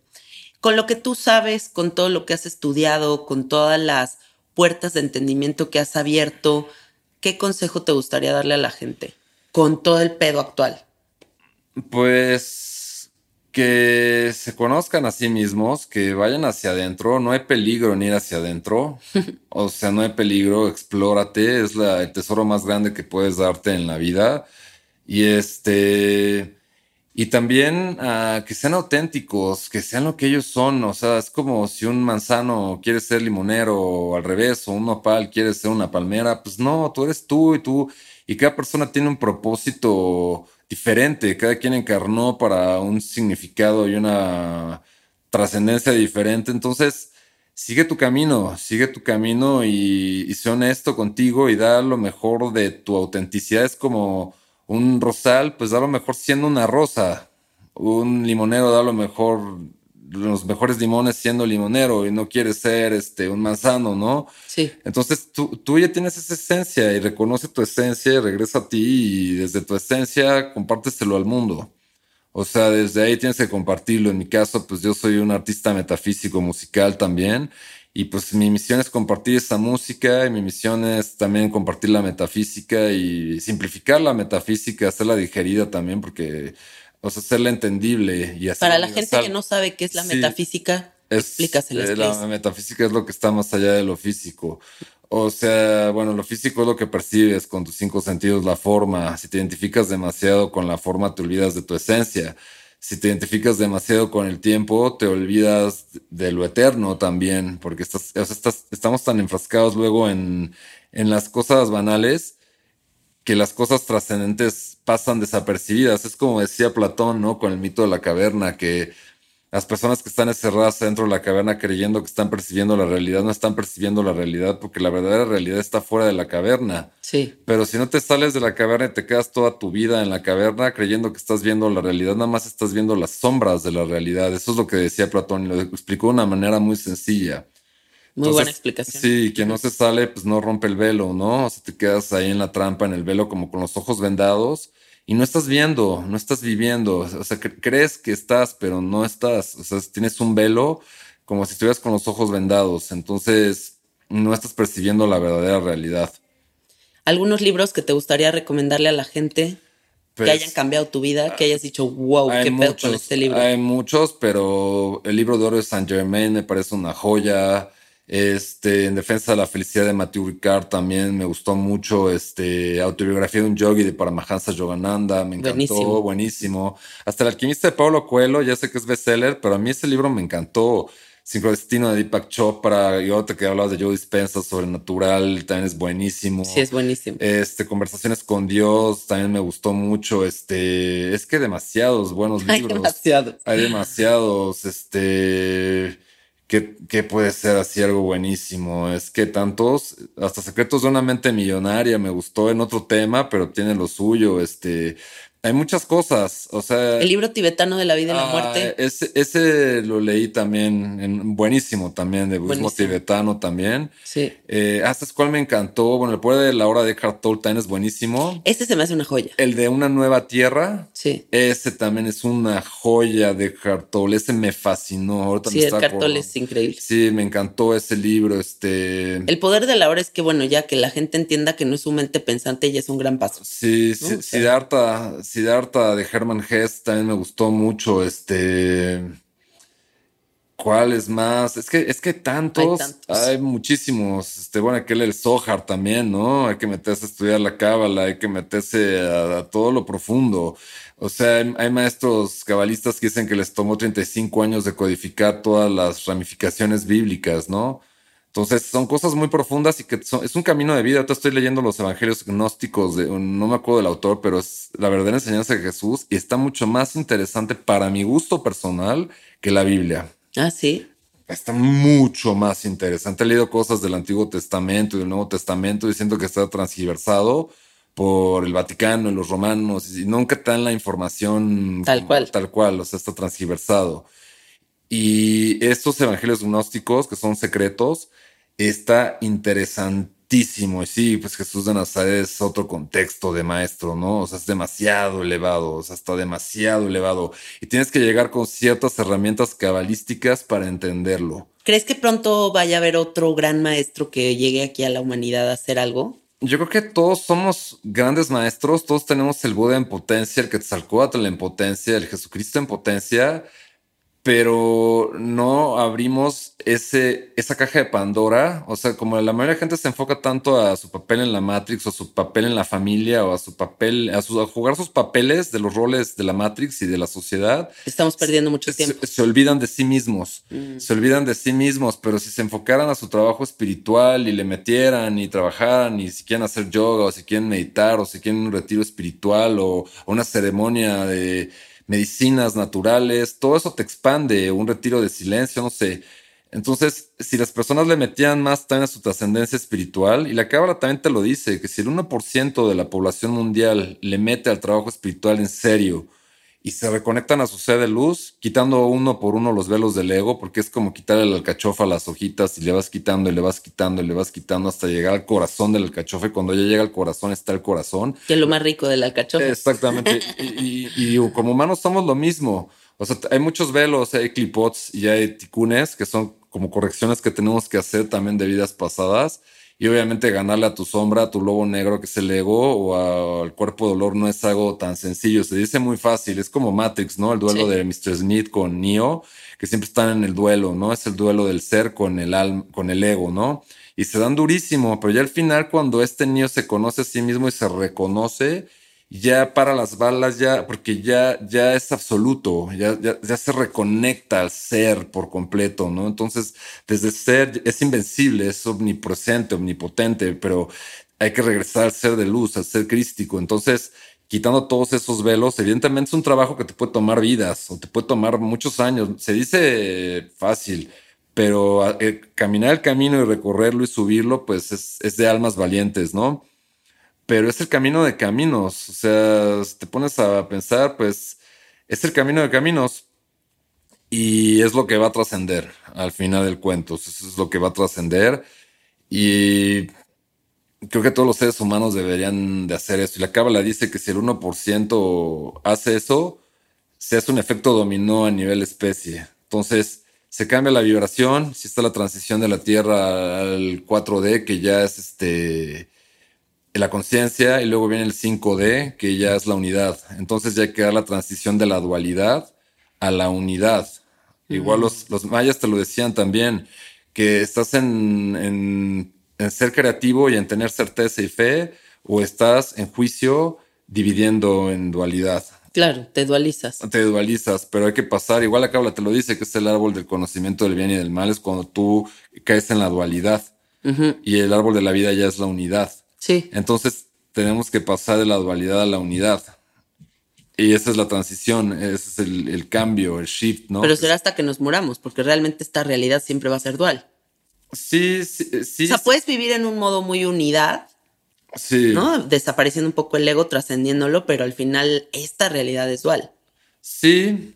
Con lo que tú sabes, con todo lo que has estudiado, con todas las puertas de entendimiento que has abierto, ¿qué consejo te gustaría darle a la gente con todo el pedo actual? Pues que se conozcan a sí mismos, que vayan hacia adentro, no hay peligro en ir hacia adentro, o sea, no hay peligro, explórate, es la, el tesoro más grande que puedes darte en la vida. Y este, y también uh, que sean auténticos, que sean lo que ellos son, o sea, es como si un manzano quiere ser limonero o al revés, o un nopal quiere ser una palmera, pues no, tú eres tú y tú, y cada persona tiene un propósito diferente, cada quien encarnó para un significado y una trascendencia diferente, entonces sigue tu camino, sigue tu camino y, y sé honesto contigo y da lo mejor de tu autenticidad, es como un rosal, pues da lo mejor siendo una rosa, un limonero da lo mejor los mejores limones siendo limonero y no quieres ser este, un manzano, ¿no? Sí. Entonces tú, tú ya tienes esa esencia y reconoce tu esencia y regresa a ti y desde tu esencia compárteselo al mundo. O sea, desde ahí tienes que compartirlo. En mi caso, pues yo soy un artista metafísico musical también. Y pues mi misión es compartir esa música y mi misión es también compartir la metafísica y simplificar la metafísica, hacerla digerida también, porque o sea, hacerla entendible y Para la gente que no sabe qué es la metafísica, explícaselo. Eh, la metafísica es lo que está más allá de lo físico. O sea, bueno, lo físico es lo que percibes con tus cinco sentidos, la forma. Si te identificas demasiado con la forma, te olvidas de tu esencia. si te identificas demasiado con el tiempo, te olvidas de lo eterno también, porque estás, o sea, estás- estamos tan enfrascados luego en, en las cosas banales que las cosas trascendentes pasan desapercibidas. Es como decía Platón, ¿no? Con el mito de la caverna, que las personas que están encerradas dentro de la caverna creyendo que están percibiendo la realidad, no están percibiendo la realidad porque la verdadera realidad está fuera de la caverna. Sí. Pero si no te sales de la caverna y te quedas toda tu vida en la caverna creyendo que estás viendo la realidad, nada más estás viendo las sombras de la realidad. Eso es lo que decía Platón y lo explicó de una manera muy sencilla. Muy Entonces, buena explicación. Sí, quien no se sale, pues no rompe el velo, ¿no? O sea, te quedas ahí en la trampa, en el velo, como con los ojos vendados y no estás viendo, no estás viviendo. O sea, cre- crees que estás, pero no estás. O sea, tienes un velo como si estuvieras con los ojos vendados. Entonces, no estás percibiendo la verdadera realidad. ¿Algunos libros que te gustaría recomendarle a la gente Pues, que hayan cambiado tu vida, que hayas dicho, wow, qué pedo muchos, con este libro? Hay muchos, pero el libro de oro de Saint Germain me parece una joya. Este, en defensa de la felicidad de Matthew Ricard también me gustó mucho. Este, autobiografía de un yogi de Paramahansa Yogananda, me encantó, Buenísimo. buenísimo. Hasta el alquimista de Pablo Coelho, ya sé que es bestseller, pero a mí ese libro me encantó. Sincrodestino de Deepak Chopra, y ahorita que hablabas de Joe Dispenza, Sobrenatural, también es buenísimo. Sí, es buenísimo. Este, Conversaciones con Dios, también me gustó mucho. Este, es que demasiados buenos Hay libros. demasiado. Hay demasiados, este, que, puede ser así algo buenísimo. Es que tantos, hasta Secretos de una mente millonaria me gustó en otro tema, pero tiene lo suyo. Este, hay muchas cosas. O sea, El libro tibetano de la vida y la ah, muerte. Ese, ese lo leí también, en, buenísimo también, de budismo Buenísimo. tibetano también. Sí. Eh, hasta es cual me encantó. Bueno, el poder de la hora de Eckhart Tolle también es buenísimo. Este se me hace una joya. El de una nueva tierra. Sí. Ese también es una joya de Eckhart Tolle. Ese me fascinó. Ahorita Sí, me el está cartón acordando. es increíble. Sí, me encantó ese libro. Este. El poder de la hora es que, bueno, ya que la gente entienda que no es su mente pensante, ya es un gran paso. Sí, ¿no? sí, O sea- Siddhartha, Siddhartha de Hermann Hesse también me gustó mucho. Este. ¿Cuáles más? Es que, es que tantos, Hay muchísimos. Este, bueno, aquel el Zohar también, ¿no? Hay que meterse a estudiar la cábala, hay que meterse a, a todo lo profundo. O sea, hay, hay maestros cabalistas que dicen que les tomó 35 años de codificar todas las ramificaciones bíblicas, ¿no? Entonces son cosas muy profundas y que son- es un camino de vida. Ahorita estoy leyendo los evangelios gnósticos de, no me acuerdo del autor, pero es la verdadera enseñanza de Jesús y está mucho más interesante para mi gusto personal que la Biblia. Ah, sí. Está mucho más interesante. He leído cosas del Antiguo Testamento y del Nuevo Testamento diciendo que está transgiversado por el Vaticano y los romanos y nunca te dan la información Tal como- cual. Tal cual, o sea, está transgiversado. Y estos evangelios gnósticos, que son secretos, está interesantísimo. Y sí, pues Jesús de Nazaret es otro contexto de maestro, ¿no? O sea, es demasiado elevado, o sea, está demasiado elevado. Y tienes que llegar con ciertas herramientas cabalísticas para entenderlo. ¿Crees que pronto vaya a haber otro gran maestro que llegue aquí a la humanidad a hacer algo? Yo creo que todos somos grandes maestros, todos tenemos el Buda en potencia, el Quetzalcóatl en potencia, el Jesucristo en potencia, pero no abrimos ese, esa caja de Pandora. O sea, como la mayoría de gente se enfoca tanto a su papel en la Matrix o su papel en la familia o a su papel, a, su- a jugar sus papeles de los roles de la Matrix y de la sociedad, Estamos perdiendo mucho se, tiempo. se olvidan de sí mismos, Mm. se olvidan de sí mismos, pero si se enfocaran a su trabajo espiritual y le metieran y trabajaran y si quieren hacer yoga o si quieren meditar o si quieren un retiro espiritual o una ceremonia de medicinas naturales, todo eso te expande, un retiro de silencio, no sé. Entonces, si las personas le metían más también a su trascendencia espiritual, y la cábala también te lo dice, que si el 1% de la población mundial le mete al trabajo espiritual en serio y se reconectan a su sed de luz, quitando uno por uno los velos del ego, porque es como quitarle la alcachofa a las hojitas y le vas quitando y le vas quitando y le vas quitando hasta llegar al corazón del alcachofa y cuando ya llega al corazón está el corazón. Que es lo más rico del alcachofa. Exactamente. y, y- y como humanos somos lo mismo. O sea, hay muchos velos, hay clipots y hay ticunes que son como correcciones que tenemos que hacer también de vidas pasadas. Y obviamente ganarle a tu sombra, a tu lobo negro que es el ego o al cuerpo dolor no es algo tan sencillo. Se dice muy fácil. Es como Matrix, ¿no? El duelo Sí. de Mr. Smith con Neo, que siempre están en el duelo, ¿no? Es el duelo del ser con el alma, con el ego, ¿no? Y se dan durísimo, pero ya al final cuando este niño se conoce a sí mismo y se reconoce ya para las balas, ya, porque ya, ya es absoluto, ya, ya, se reconecta al ser por completo, ¿no? Entonces, desde ser es invencible, es omnipresente, omnipotente, pero hay que regresar al ser de luz, al ser crístico. Entonces, quitando todos esos velos, evidentemente es un trabajo que te puede tomar vidas o te puede tomar muchos años. Se dice fácil, pero eh, caminar el camino y recorrerlo y subirlo, pues es, es de almas valientes, ¿no? Pero es el camino de caminos. O sea, te pones a pensar, pues es el camino de caminos y es lo que va a trascender al final del cuento. Eso es lo que va a trascender y creo que todos los seres humanos deberían de hacer eso. Y la cábala dice que si el 1% hace eso, se hace un efecto dominó a nivel especie. Entonces, se cambia la vibración, si está la transición de la Tierra al 4D, que ya es este la conciencia y luego viene el 5D, que ya es la unidad. Entonces ya hay que dar la transición de la dualidad a la unidad. Igual los, los, mayas te lo decían también, que estás en, en, ser creativo y en tener certeza y fe, o estás en juicio dividiendo en dualidad. Claro, te dualizas. Te dualizas, pero hay que pasar, igual la cábala te lo dice, que es el árbol del conocimiento del bien y del mal, es cuando tú caes en la dualidad. Y el árbol de la vida ya es la unidad. Sí. Entonces tenemos que pasar de la dualidad a la unidad. Y esa es la transición, ese es el, cambio, el shift, ¿no? Pero será hasta que nos muramos, porque realmente esta realidad siempre va a ser dual. Sí, sí, sí. O sea, puedes vivir en un modo muy unidad. Sí. ¿No? Desapareciendo un poco el ego, trascendiéndolo, pero al final esta realidad es dual. Sí.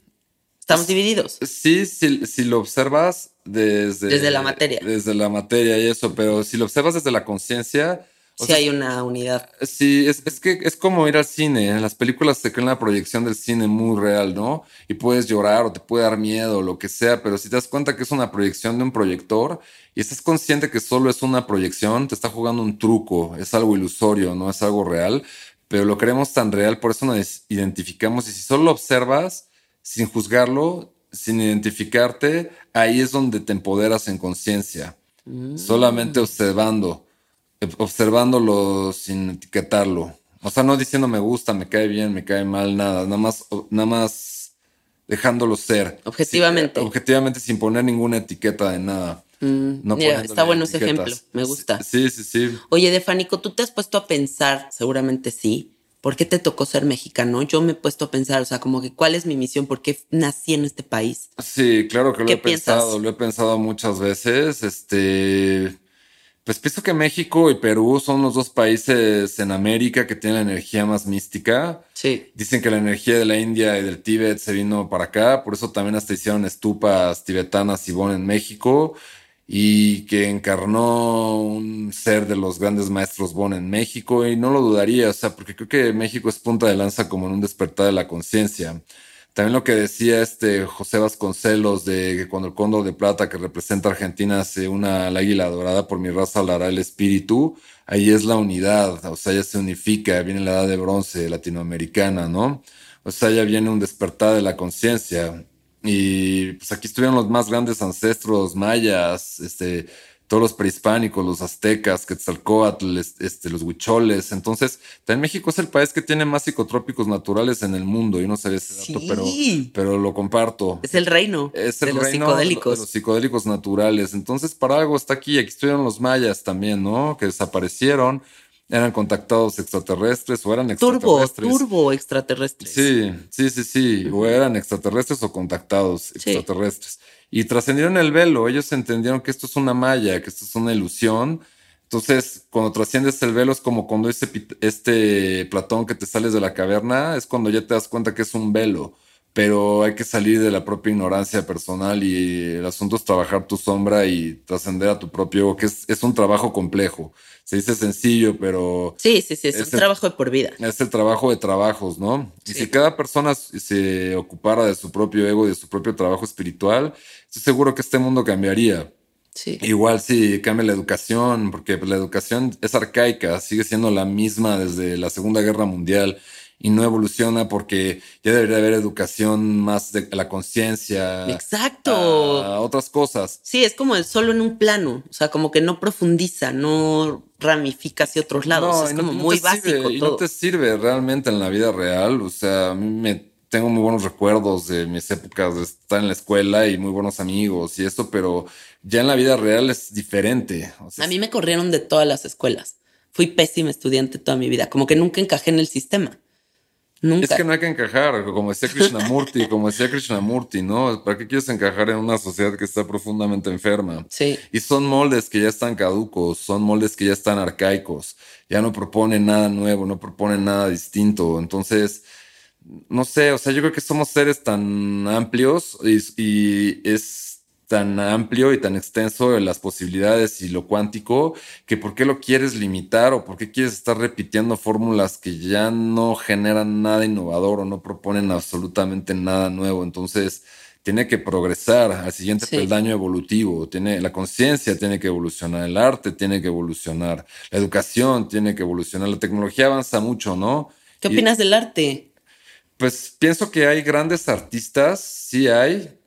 Estamos divididos. Sí, si, si lo observas desde... Desde la materia. Desde la materia y eso, pero si lo observas desde la conciencia, si hay una unidad. Sí, es, es, que es como ir al cine. En las películas se crea la proyección del cine muy real, ¿no? Y puedes llorar o te puede dar miedo o lo que sea, pero si te das cuenta que es una proyección de un proyector y estás consciente que solo es una proyección, te está jugando un truco, es algo ilusorio, no es algo real, pero lo creemos tan real, por eso nos identificamos y si solo lo observas sin juzgarlo, sin identificarte, ahí es donde te empoderas en conciencia, mm. solamente observando observándolo sin etiquetarlo. O sea, no diciendo me gusta, me cae bien, me cae mal, nada. Nada más, nada más dejándolo ser. Objetivamente. objetivamente sin poner ninguna etiqueta de nada. Mm, no está bueno ese ejemplo, me gusta. Sí, sí, sí. Oye, Defánico, ¿tú te has puesto a pensar, seguramente sí, ¿por qué te tocó ser mexicano? Yo me he puesto a pensar, o sea, como que cuál es mi misión, por qué nací en este país. Sí, claro que lo he pensado, lo he pensado muchas veces. Este pues pienso que México y Perú son los dos países en América que tienen la energía más mística. Sí. Dicen que la energía de la India y del Tíbet se vino para acá, por eso también hasta hicieron estupas tibetanas y bon en México y que encarnó un ser de los grandes maestros Bon en México y no lo dudaría, o sea, porque creo que México es punta de lanza como en un despertar de la conciencia. También lo que decía este José Vasconcelos de que cuando el cóndor de plata que representa a Argentina se una águila dorada por mi raza hablará el espíritu, ahí es la unidad, o sea, ya se unifica, viene la edad de bronce latinoamericana, ¿no? O sea, ya viene un despertar de la conciencia. Y pues aquí estuvieron los más grandes ancestros mayas, este, todos los prehispánicos, los aztecas, Quetzalcoatl, este, los huicholes. Entonces, también México es el país que tiene más psicotrópicos naturales en el mundo. Yo no sabía ese dato, pero, pero lo comparto. Es el reino es el de reino los psicodélicos. De los psicodélicos naturales. Entonces, para algo está aquí. Aquí estuvieron los mayas también, ¿no? Que desaparecieron. Eran contactados extraterrestres o eran extraterrestres. Turbo, turbo extraterrestres. Sí, sí, sí, sí. O eran extraterrestres o contactados extraterrestres y trascendieron el velo. Ellos entendieron que esto es una malla, que esto es una ilusión. Entonces, cuando trasciendes el velo es como cuando ese, este Platón que te sales de la caverna, es cuando ya te das cuenta que es un velo, pero hay que salir de la propia ignorancia personal y el asunto es trabajar tu sombra y trascender a tu propio ego, que es, es un trabajo complejo. Se dice sencillo, pero... Sí, sí, sí, es, un trabajo de por vida. Es el trabajo de trabajos, ¿no? Y si cada persona se ocupara de su propio ego y de su propio trabajo espiritual, estoy seguro que este mundo cambiaría. Sí. Igual si cambia la educación, porque la educación es arcaica, sigue siendo la misma desde la Segunda Guerra Mundial y no evoluciona porque ya debería haber educación más de la conciencia. Exacto. a otras cosas. Sí, es como el solo en un plano, o sea, como que no profundiza, no ramifica hacia otros lados, No, es no- como no muy básico sirve, y todo. no te sirve realmente en la vida real. O sea, a mí me tengo muy buenos recuerdos de mis épocas de estar en la escuela y muy buenos amigos y eso, pero ya en la vida real es diferente. O sea, A mí me corrieron de todas las escuelas. Fui pésima estudiante toda mi vida, como que nunca encajé en el sistema. Nunca. Es que no hay que encajar, como decía Krishnamurti, como decía Krishnamurti, ¿no? ¿Para qué quieres encajar en una sociedad que está profundamente enferma? Sí. Y son moldes que ya están caducos, son moldes que ya están arcaicos, ya no proponen nada nuevo, no proponen nada distinto. Entonces, no sé, o sea, yo creo que somos seres tan amplios y, y es tan amplio y tan extenso en las posibilidades y lo cuántico que por qué lo quieres limitar o por qué quieres estar repitiendo fórmulas que ya no generan nada innovador o no proponen absolutamente nada nuevo. Entonces, tiene que progresar al siguiente Sí. peldaño evolutivo. Tiene, la conciencia tiene que evolucionar, el arte tiene que evolucionar, la educación tiene que evolucionar, la tecnología avanza mucho, ¿no? ¿Qué Y- opinas del arte? pues pienso que hay grandes artistas, sí hay,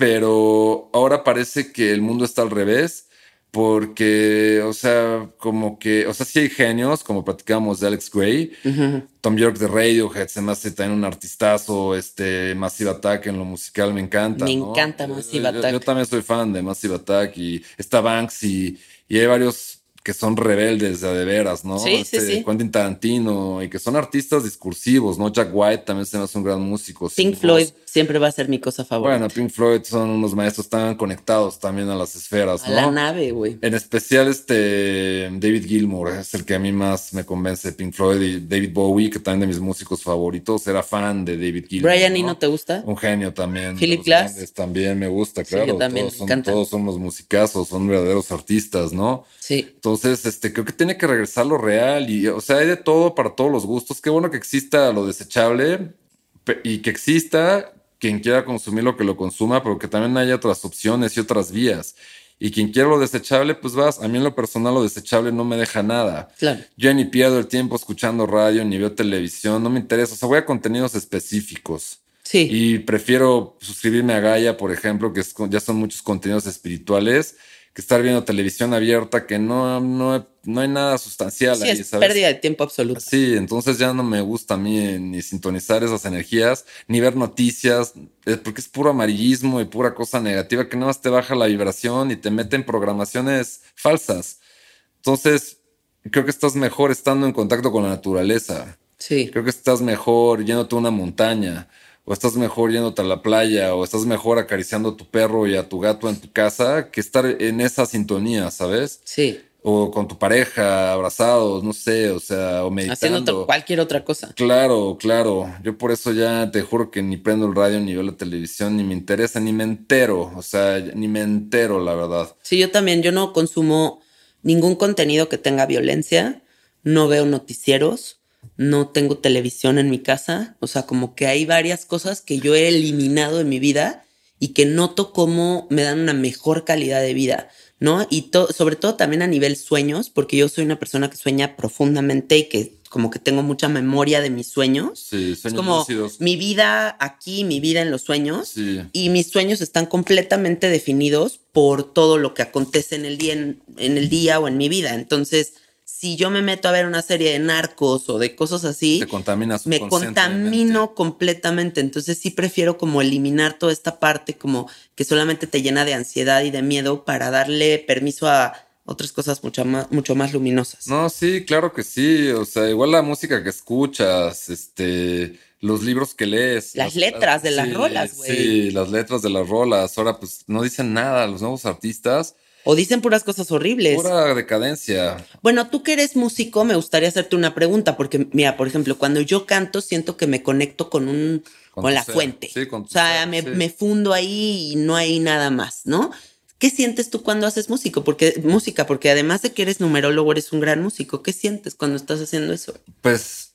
pero ahora parece que el mundo está al revés, porque, o sea, como que, o sea, sí hay genios, como platicábamos de Alex Gray. Tom York de Radiohead se me hace también un artistazo, este Massive Attack en lo musical me encanta. Me ¿no? encanta Massive Yo- yo- Attack. Yo, también soy fan de Massive Attack y está Banksy y hay varios que son rebeldes de de veras, ¿no? Sí, sí, Este, sí. Quentin Tarantino y que son artistas discursivos, ¿no? Jack White también se me hace un gran músico. Pink voz. Floyd siempre va a ser mi cosa favorita. Bueno, Pink Floyd son unos maestros, están conectados también a las esferas, a ¿no? la nave, güey. En especial este David Gilmour es el que a mí más me convence Pink Floyd y David Bowie, que también de mis músicos favoritos, era fan de David Gilmour. Brian ¿no? Eno, ¿te gusta? Un genio también. Philip Glass. También me gusta, Sí, claro. yo también, todos, son, todos son los musicazos, son verdaderos artistas, ¿no? Sí. Entonces, este, creo que tiene que regresar lo real y, o sea, hay de todo para todos los gustos. Qué bueno que exista lo desechable y que exista quien quiera consumir lo que lo consuma, pero que también haya otras opciones y otras vías. Y quien quiera lo desechable, pues vas. A mí en lo personal lo desechable no me deja nada. Claro. Yo ni pierdo el tiempo escuchando radio, ni veo televisión, no me interesa. O sea, voy a contenidos específicos. Sí. Y prefiero suscribirme a Gaia, por ejemplo, que es ya son muchos contenidos espirituales, que estar viendo televisión abierta, que no, no, no hay nada sustancial Sí, ahí, es ¿sabes? pérdida de tiempo absoluta. Sí, entonces ya no me gusta a mí eh, ni sintonizar esas energías, ni ver noticias, eh, porque es puro amarillismo y pura cosa negativa que nada más te baja la vibración y te mete en programaciones falsas. Entonces, creo que estás mejor estando en contacto con la naturaleza. Sí. Creo que estás mejor yéndote a una montaña, o estás mejor yéndote a la playa, o estás mejor acariciando a tu perro y a tu gato en tu casa, que estar en esa sintonía, ¿sabes? Sí. O con tu pareja, abrazados, no sé, o sea, o meditando. Haciendo cualquier otra cosa. Claro, claro. Yo por eso ya te juro que ni prendo el radio, ni veo la televisión, ni me interesa, ni me entero. O sea, ni me entero, la verdad. Sí, yo también. Yo no consumo ningún contenido que tenga violencia. No veo noticieros. No tengo televisión en mi casa. O sea, como que hay varias cosas que yo he eliminado de mi vida y que noto cómo me dan una mejor calidad de vida, ¿no? Y to- sobre todo también a nivel sueños, porque yo soy una persona que sueña profundamente y que como que tengo mucha memoria de mis sueños. Sí, Es sueños como lúcidos. mi vida aquí, mi vida en los sueños. Sí. Y mis sueños están completamente definidos por todo lo que acontece en el día, en, en el día o en mi vida. Entonces, si yo me meto a ver una serie de narcos o de cosas así, contaminas me contamino completamente. Entonces sí prefiero como eliminar toda esta parte como que solamente te llena de ansiedad y de miedo para darle permiso a otras cosas mucho más, mucho más luminosas. No, sí, claro que sí. O sea, igual la música que escuchas, este, los libros que lees. Las letras de las rolas, güey. Sí, las letras de las rolas. Ahora, pues, no dicen nada los nuevos artistas. O dicen puras cosas horribles. Pura decadencia. Bueno, tú que eres músico, me gustaría hacerte una pregunta, porque mira, por ejemplo, cuando yo canto, siento que me conecto con un Con la ser. fuente. Sí, con tu o sea, ser, me, sí. me fundo ahí y no hay nada más, ¿no? ¿Qué sientes tú cuando haces músico? Porque, música? Porque además de que eres numerólogo, eres un gran músico. ¿Qué sientes cuando estás haciendo eso? Pues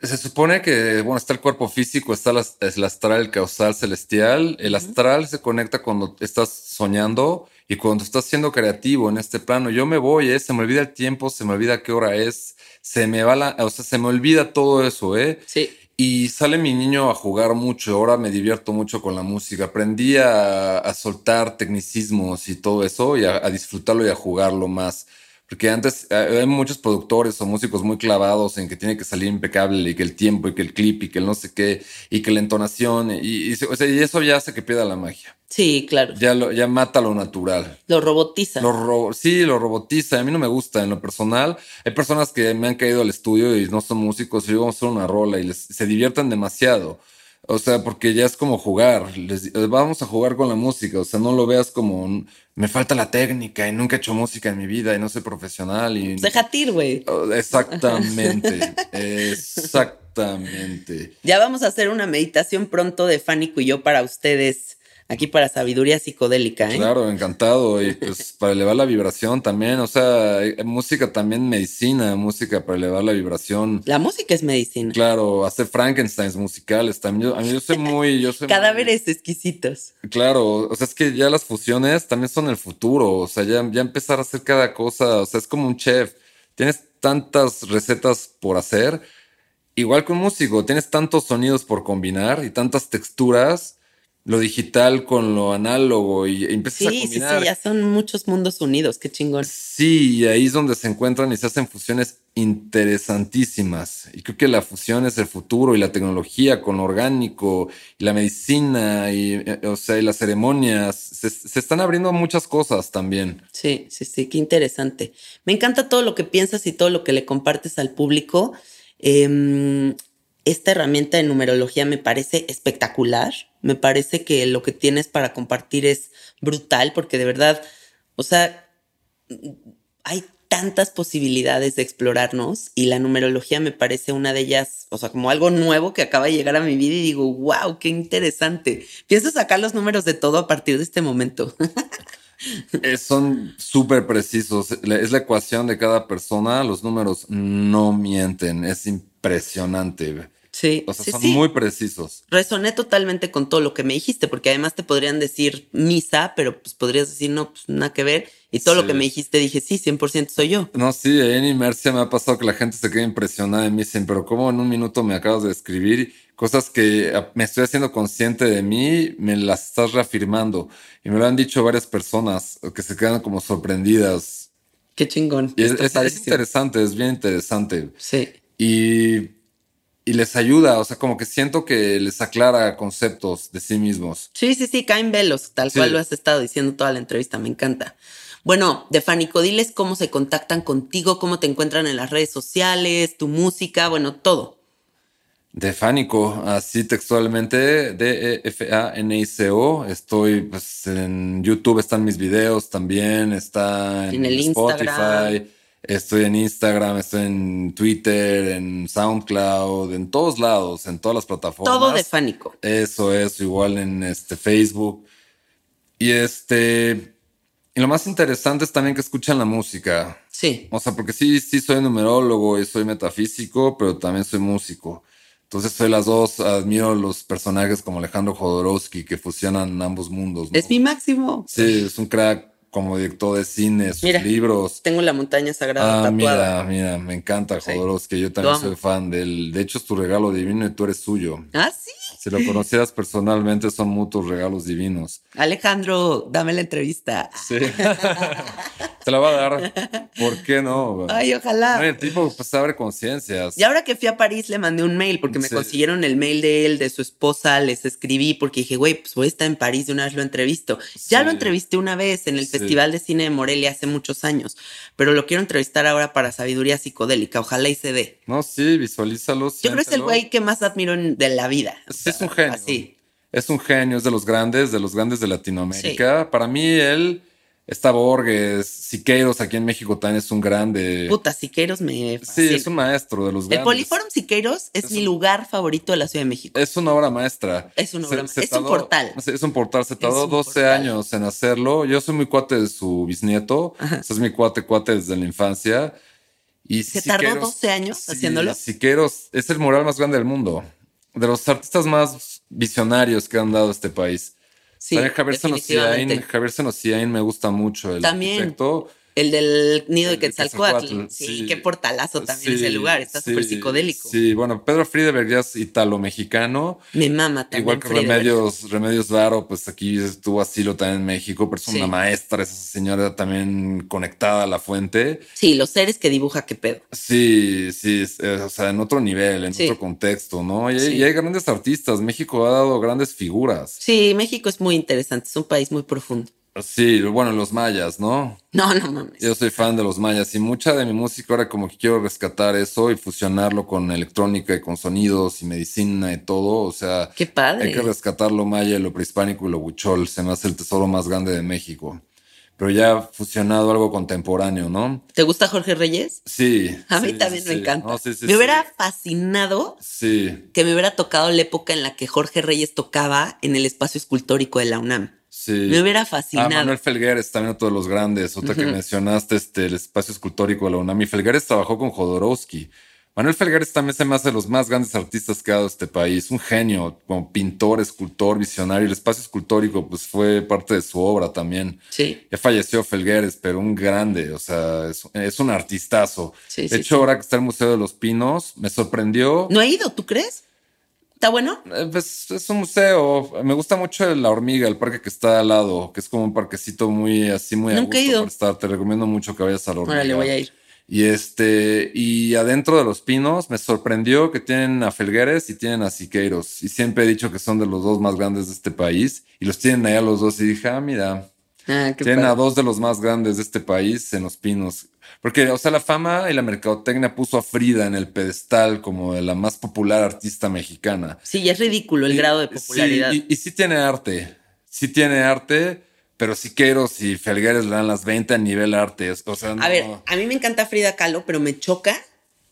Se supone que, bueno, está el cuerpo físico, está el astral, el causal celestial. El astral se conecta cuando estás soñando y cuando estás siendo creativo en este plano. Yo me voy, ¿eh? se me olvida el tiempo, se me olvida qué hora es, se me va la, o sea, se me olvida todo eso, ¿eh? Sí. Y sale mi niño a jugar mucho, ahora me divierto mucho con la música. Aprendí a, a soltar tecnicismos y todo eso y a, a disfrutarlo y a jugarlo más. Porque antes eh, hay muchos productores o músicos muy clavados en que tiene que salir impecable y que el tiempo y que el clip y que el no sé qué y que la entonación y, y, se- o sea, y eso ya hace que pierda la magia. Sí, claro. Ya, lo, ya mata lo natural. Lo robotiza. Lo ro- sí, lo robotiza. A mí no me gusta en lo personal. Hay personas que me han caído al estudio y no son músicos y yo vamos a hacer una rola y les, se divierten demasiado. O sea, porque ya es como jugar. Les, eh, vamos a jugar con la música. O sea, no lo veas como un- me falta la técnica y nunca he hecho música en mi vida y no soy profesional. Y, Déjate ir, güey. Oh, Exactamente. Exactamente. Ya vamos a hacer una meditación pronto de Fánico y yo para ustedes, aquí para Sabiduría Psicodélica, ¿eh? Claro, encantado. Y pues para elevar la vibración también. O sea, música también medicina, música para elevar la vibración. La música es medicina. Claro, hacer Frankensteins musicales también. Yo, a mí yo soy muy, yo soy muy- Cadáveres exquisitos. claro, o sea, es que ya las fusiones también son el futuro. O sea, ya, ya empezar a hacer cada cosa. O sea, es como un chef. Tienes tantas recetas por hacer. Igual que un músico, tienes tantos sonidos por combinar y tantas texturas. Lo digital con lo análogo y empiezas a Sí, sí, sí, combinar. ya son muchos mundos unidos, qué chingón. Sí, y ahí es donde se encuentran y se hacen fusiones interesantísimas. Y creo que la fusión es el futuro y la tecnología con lo orgánico y la medicina y, eh, o sea, y las ceremonias. Se, se están abriendo muchas cosas también. Sí, sí, sí, qué interesante. Me encanta todo lo que piensas y todo lo que le compartes al público. Em, esta herramienta de numerología me parece espectacular. Me parece que lo que tienes para compartir es brutal, porque de verdad, o sea, hay tantas posibilidades de explorarnos y la numerología me parece una de ellas, o sea, como algo nuevo que acaba de llegar a mi vida y digo, wow, qué interesante. Pienso sacar los números de todo a partir de este momento. Eh, son súper precisos. Es la ecuación de cada persona. Los números no mienten. Es impresionante. Sí, O sea, sí, son sí. muy precisos. Resoné totalmente con todo lo que me dijiste, porque además te podrían decir misa, pero pues podrías decir no, pues nada que ver. Y todo lo que me dijiste dije, sí, 100% soy yo. No, sí, ahí en Inmersia me ha pasado que la gente se queda impresionada y me dicen, pero ¿cómo en un minuto me acabas de escribir cosas que ah, me estoy haciendo consciente de mí, me las estás reafirmando? Y me lo han dicho varias personas que se quedan como sorprendidas. Qué chingón. Y es, es- interesante, es bien interesante. Sí, Y, y les ayuda, o sea, como que siento que les aclara conceptos de sí mismos. sí, sí, sí, caen velos, tal Sí. cual lo has estado diciendo toda la entrevista, me encanta. Bueno, de Fánico, diles cómo se contactan contigo, cómo te encuentran en las redes sociales, tu música, bueno, todo. De Fánico, así textualmente, D-E-F-A-N-I-C-O. Estoy pues, en YouTube, están mis videos también, está en, En el Instagram. Estoy en Instagram, estoy en Twitter, en SoundCloud, en todos lados, en todas las plataformas. Todo de Fánico. Eso es, igual en este Facebook. Y este. Y lo más interesante es también que escuchan la música. Sí, O sea, porque sí, sí soy numerólogo y soy metafísico, pero también soy músico. Entonces soy las dos, admiro los personajes como Alejandro Jodorowsky que fusionan ambos mundos. ¿no? es mi máximo. Sí, es un crack como director de cine, sus Mira, libros. Tengo la montaña sagrada Ah, tatuada. mira, mira, me encanta Sí, Jodorowsky, yo también soy fan de él. De hecho, es tu regalo divino y tú eres suyo. Ah, sí. Si lo conocieras personalmente, son mutuos regalos divinos. Alejandro, dame la entrevista. Sí. Te la va a dar. ¿Por qué no? Ay, ojalá. El tipo pues abre conciencias. Y ahora que fui a París le mandé un mail porque me Sí. consiguieron el mail de él, de su esposa, les escribí porque dije, güey, pues voy a estar en París de una vez lo entrevisto. Ya Sí. lo entrevisté una vez en el Sí. Festival de Cine de Morelia hace muchos años, pero lo quiero entrevistar ahora para Sabiduría Psicodélica, ojalá y se dé. No, sí, visualízalo. Yo creo que es el güey que más admiro en- de la vida. O sea, es un genio. Así. Es un genio, es de los grandes, de los grandes de Latinoamérica. Para mí, él está Borges, Siqueiros aquí en México también es un grande. Puta, Siqueiros me sí, es un maestro de los El grandes. Poliforum Siqueiros es, Es mi un- lugar favorito de la Ciudad de México. Es una obra maestra. Es una obra- se es un portal. sí, Es un portal. Se tardó un 12 portal. años en hacerlo. Yo soy muy cuate de su bisnieto. Ese es mi cuate, cuate desde la infancia. Y Se tardó 12 años haciéndolo. Siqueiros es el mural más grande del mundo. De los artistas más visionarios que han dado este país. Sí, Javier Senosiain, definitivamente. Javier Senosiain me gusta mucho. El También. arquitecto. El del nido de El de Quetzalcoatl. Sí, sí. qué portalazo también Sí, ese lugar. Está sí, súper psicodélico. Sí, bueno, Pedro Friedeberg ya es italo-mexicano. Me mama también. Igual que. Remedios, Remedios Varo, pues aquí estuvo asilo también en México, pero es una maestra, esa señora también conectada a la fuente. Sí, los seres que dibuja, qué pedo. Sí, sí, es- eh, o sea, en otro nivel, en otro contexto, ¿no? Y, hay- Sí. y hay grandes artistas, México ha dado grandes figuras. Sí, México es muy interesante. Es un país muy profundo. Sí, bueno, los mayas, ¿no? No, no mames. Yo soy fan de los mayas y mucha de mi música ahora como que quiero rescatar eso y fusionarlo con electrónica y con sonidos y medicina y todo, o sea, Qué padre. hay que rescatar lo maya, lo prehispánico y lo buchol, se me hace el tesoro más grande de México. Pero ya fusionado algo contemporáneo, ¿no? ¿Te gusta Jorge Reyes? Sí. A mí sí, también sí, me sí. encanta. No, me hubiera fascinado que me hubiera tocado la época en la que Jorge Reyes tocaba en el espacio escultórico de la UNAM. Sí. Me hubiera Ah, fascinado. Manuel Felgueres, también otro de los grandes. Otra que mencionaste, este, el espacio escultórico de la UNAM. Y Felgueres trabajó con Jodorowsky. Manuel Felgueres también se me hace de los más grandes artistas que ha dado este país. Un genio, como pintor, escultor, visionario. El espacio escultórico, pues fue parte de su obra también. Sí, Ya falleció Felgueres, pero un grande, o sea, es, es un artistazo. Sí, de sí, hecho, sí. ahora que está el Museo de los Pinos, me sorprendió. no he ido, ¿tú crees? ¿Está bueno? Eh, Pues es un museo. Me gusta mucho La Hormiga, el parque que está al lado, que es como un parquecito muy así, muy a Nunca he gusto ido. para estar. Te recomiendo mucho que vayas a La Hormiga. Órale, voy a ir. Y este, y adentro de los pinos me sorprendió que tienen a Felgueres y tienen a Siqueiros. Y siempre he dicho que son de los dos más grandes de este país. Y los tienen allá los dos. Y dije, ah, mira, Ah, tienen a dos de los más grandes de este país en los pinos. Porque, o sea, la fama y la mercadotecnia puso a Frida en el pedestal como de la más popular artista mexicana. Sí, ya es ridículo el Y- grado de popularidad. Sí, y, y sí tiene arte. Sí tiene arte, pero Siqueiros y Felgueres le dan las 20 a nivel arte. O sea, no, A ver, a mí me encanta Frida Kahlo, pero me choca.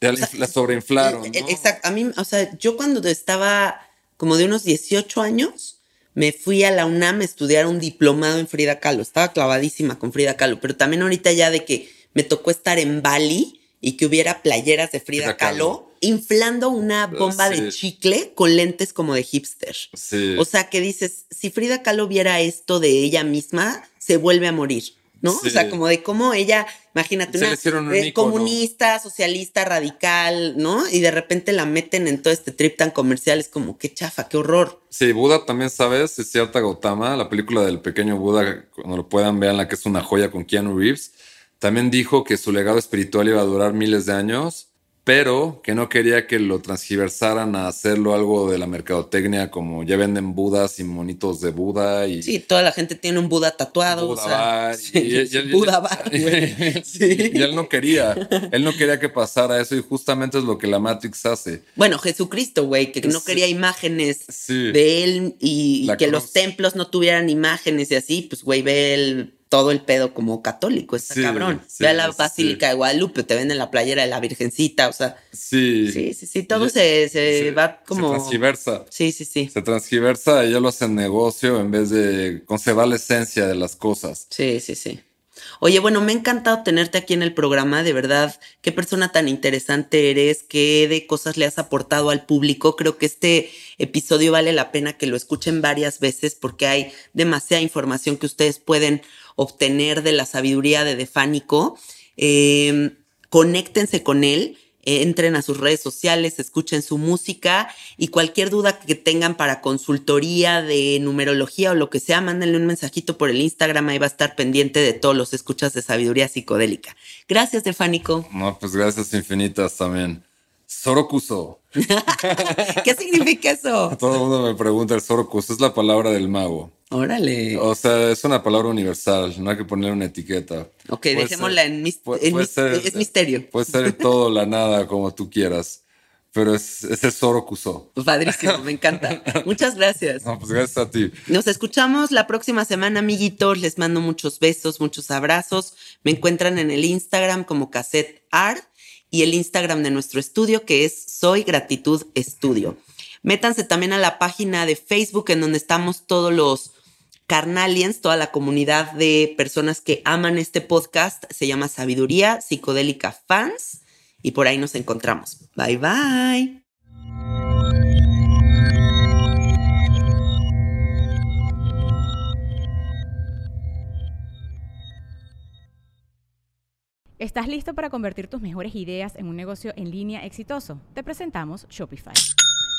ya o la, sea, la sobreinflaron. Eh, eh, ¿no? Exacto. A mí, o sea, yo cuando estaba como de unos 18 años, me fui a la UNAM a estudiar un diplomado en Frida Kahlo. Estaba clavadísima con Frida Kahlo, pero también ahorita ya de que me tocó estar en Bali y que hubiera playeras de Frida, Frida Kahlo, Kahlo. inflando una bomba de chicle con lentes como de hipster. Sí. O sea, que dices, si Frida Kahlo viera esto de ella misma, se vuelve a morir, ¿no? Sí. O sea, como de cómo ella, imagínate, Se una un eh, comunista, socialista, radical, ¿no? Y de repente la meten en todo este trip tan comercial, es como, qué chafa, qué horror. Sí, Buda también, ¿sabes? Es cierta Gautama, la película del pequeño Buda, cuando lo puedan vean, la que es una joya con Keanu Reeves. También dijo que su legado espiritual iba a durar miles de años, pero que no quería que lo transgiversaran a hacerlo algo de la mercadotecnia, como ya venden Budas y monitos de Buda y Sí, toda la gente tiene un Buda tatuado. Buda o sea, bar, sí, y- y- y- Buda bar, güey. Sí. Y él no quería, él no quería que pasara eso y justamente es lo que la Matrix hace. Bueno, Jesucristo, güey, que no quería imágenes Sí. de él y, que cruz. los templos no tuvieran imágenes y así, pues, güey, ve el- todo el pedo como católico, está Sí, cabrón. sí, ve a la sí, Basílica sí. de Guadalupe, te venden la playera de la Virgencita, o sea, Sí. sí, sí, sí, todo Y- se, se se- va como... Se transgiversa. sí, sí, sí, Se transgiversa y ya lo hacen negocio en vez de conservar la esencia de las cosas. sí, sí, sí. Oye, bueno, me ha encantado tenerte aquí en el programa, de verdad, qué persona tan interesante eres, qué de cosas le has aportado al público. Creo que este episodio vale la pena que lo escuchen varias veces porque hay demasiada información que ustedes pueden obtener de la sabiduría de Defánico. Eh, conéctense con él, entren a sus redes sociales, escuchen su música y cualquier duda que tengan para consultoría de numerología o lo que sea, mándenle un mensajito por el Instagram, ahí va a estar pendiente de todos los escuchas de sabiduría psicodélica. Gracias, Defánico. No, pues gracias infinitas también. Sorokuso. ¿Qué significa eso? Todo el mundo me pregunta el Sorokuso. Es la palabra del mago. Órale. O sea, es una palabra universal. No hay que ponerle una etiqueta. Ok, Puede dejémosla ser- en, mis- puede- en puede mis- ser- es misterio. Puede ser todo la nada, como tú quieras. Pero es, es el. Padrísimo, me encanta. Muchas gracias. No, pues gracias a ti. Nos escuchamos la próxima semana, amiguitos. Les mando muchos besos, muchos abrazos. Me encuentran en el Instagram como Cassette Art y el Instagram de nuestro estudio que es Soy Gratitud Estudio. Métanse también a la página de Facebook en donde estamos todos los Carnalians, toda la comunidad de personas que aman este podcast. Se llama Sabiduría Psicodélica Fans. y por ahí nos encontramos. Bye bye. ¿Estás listo para convertir tus mejores ideas en un negocio en línea exitoso? Te presentamos Shopify.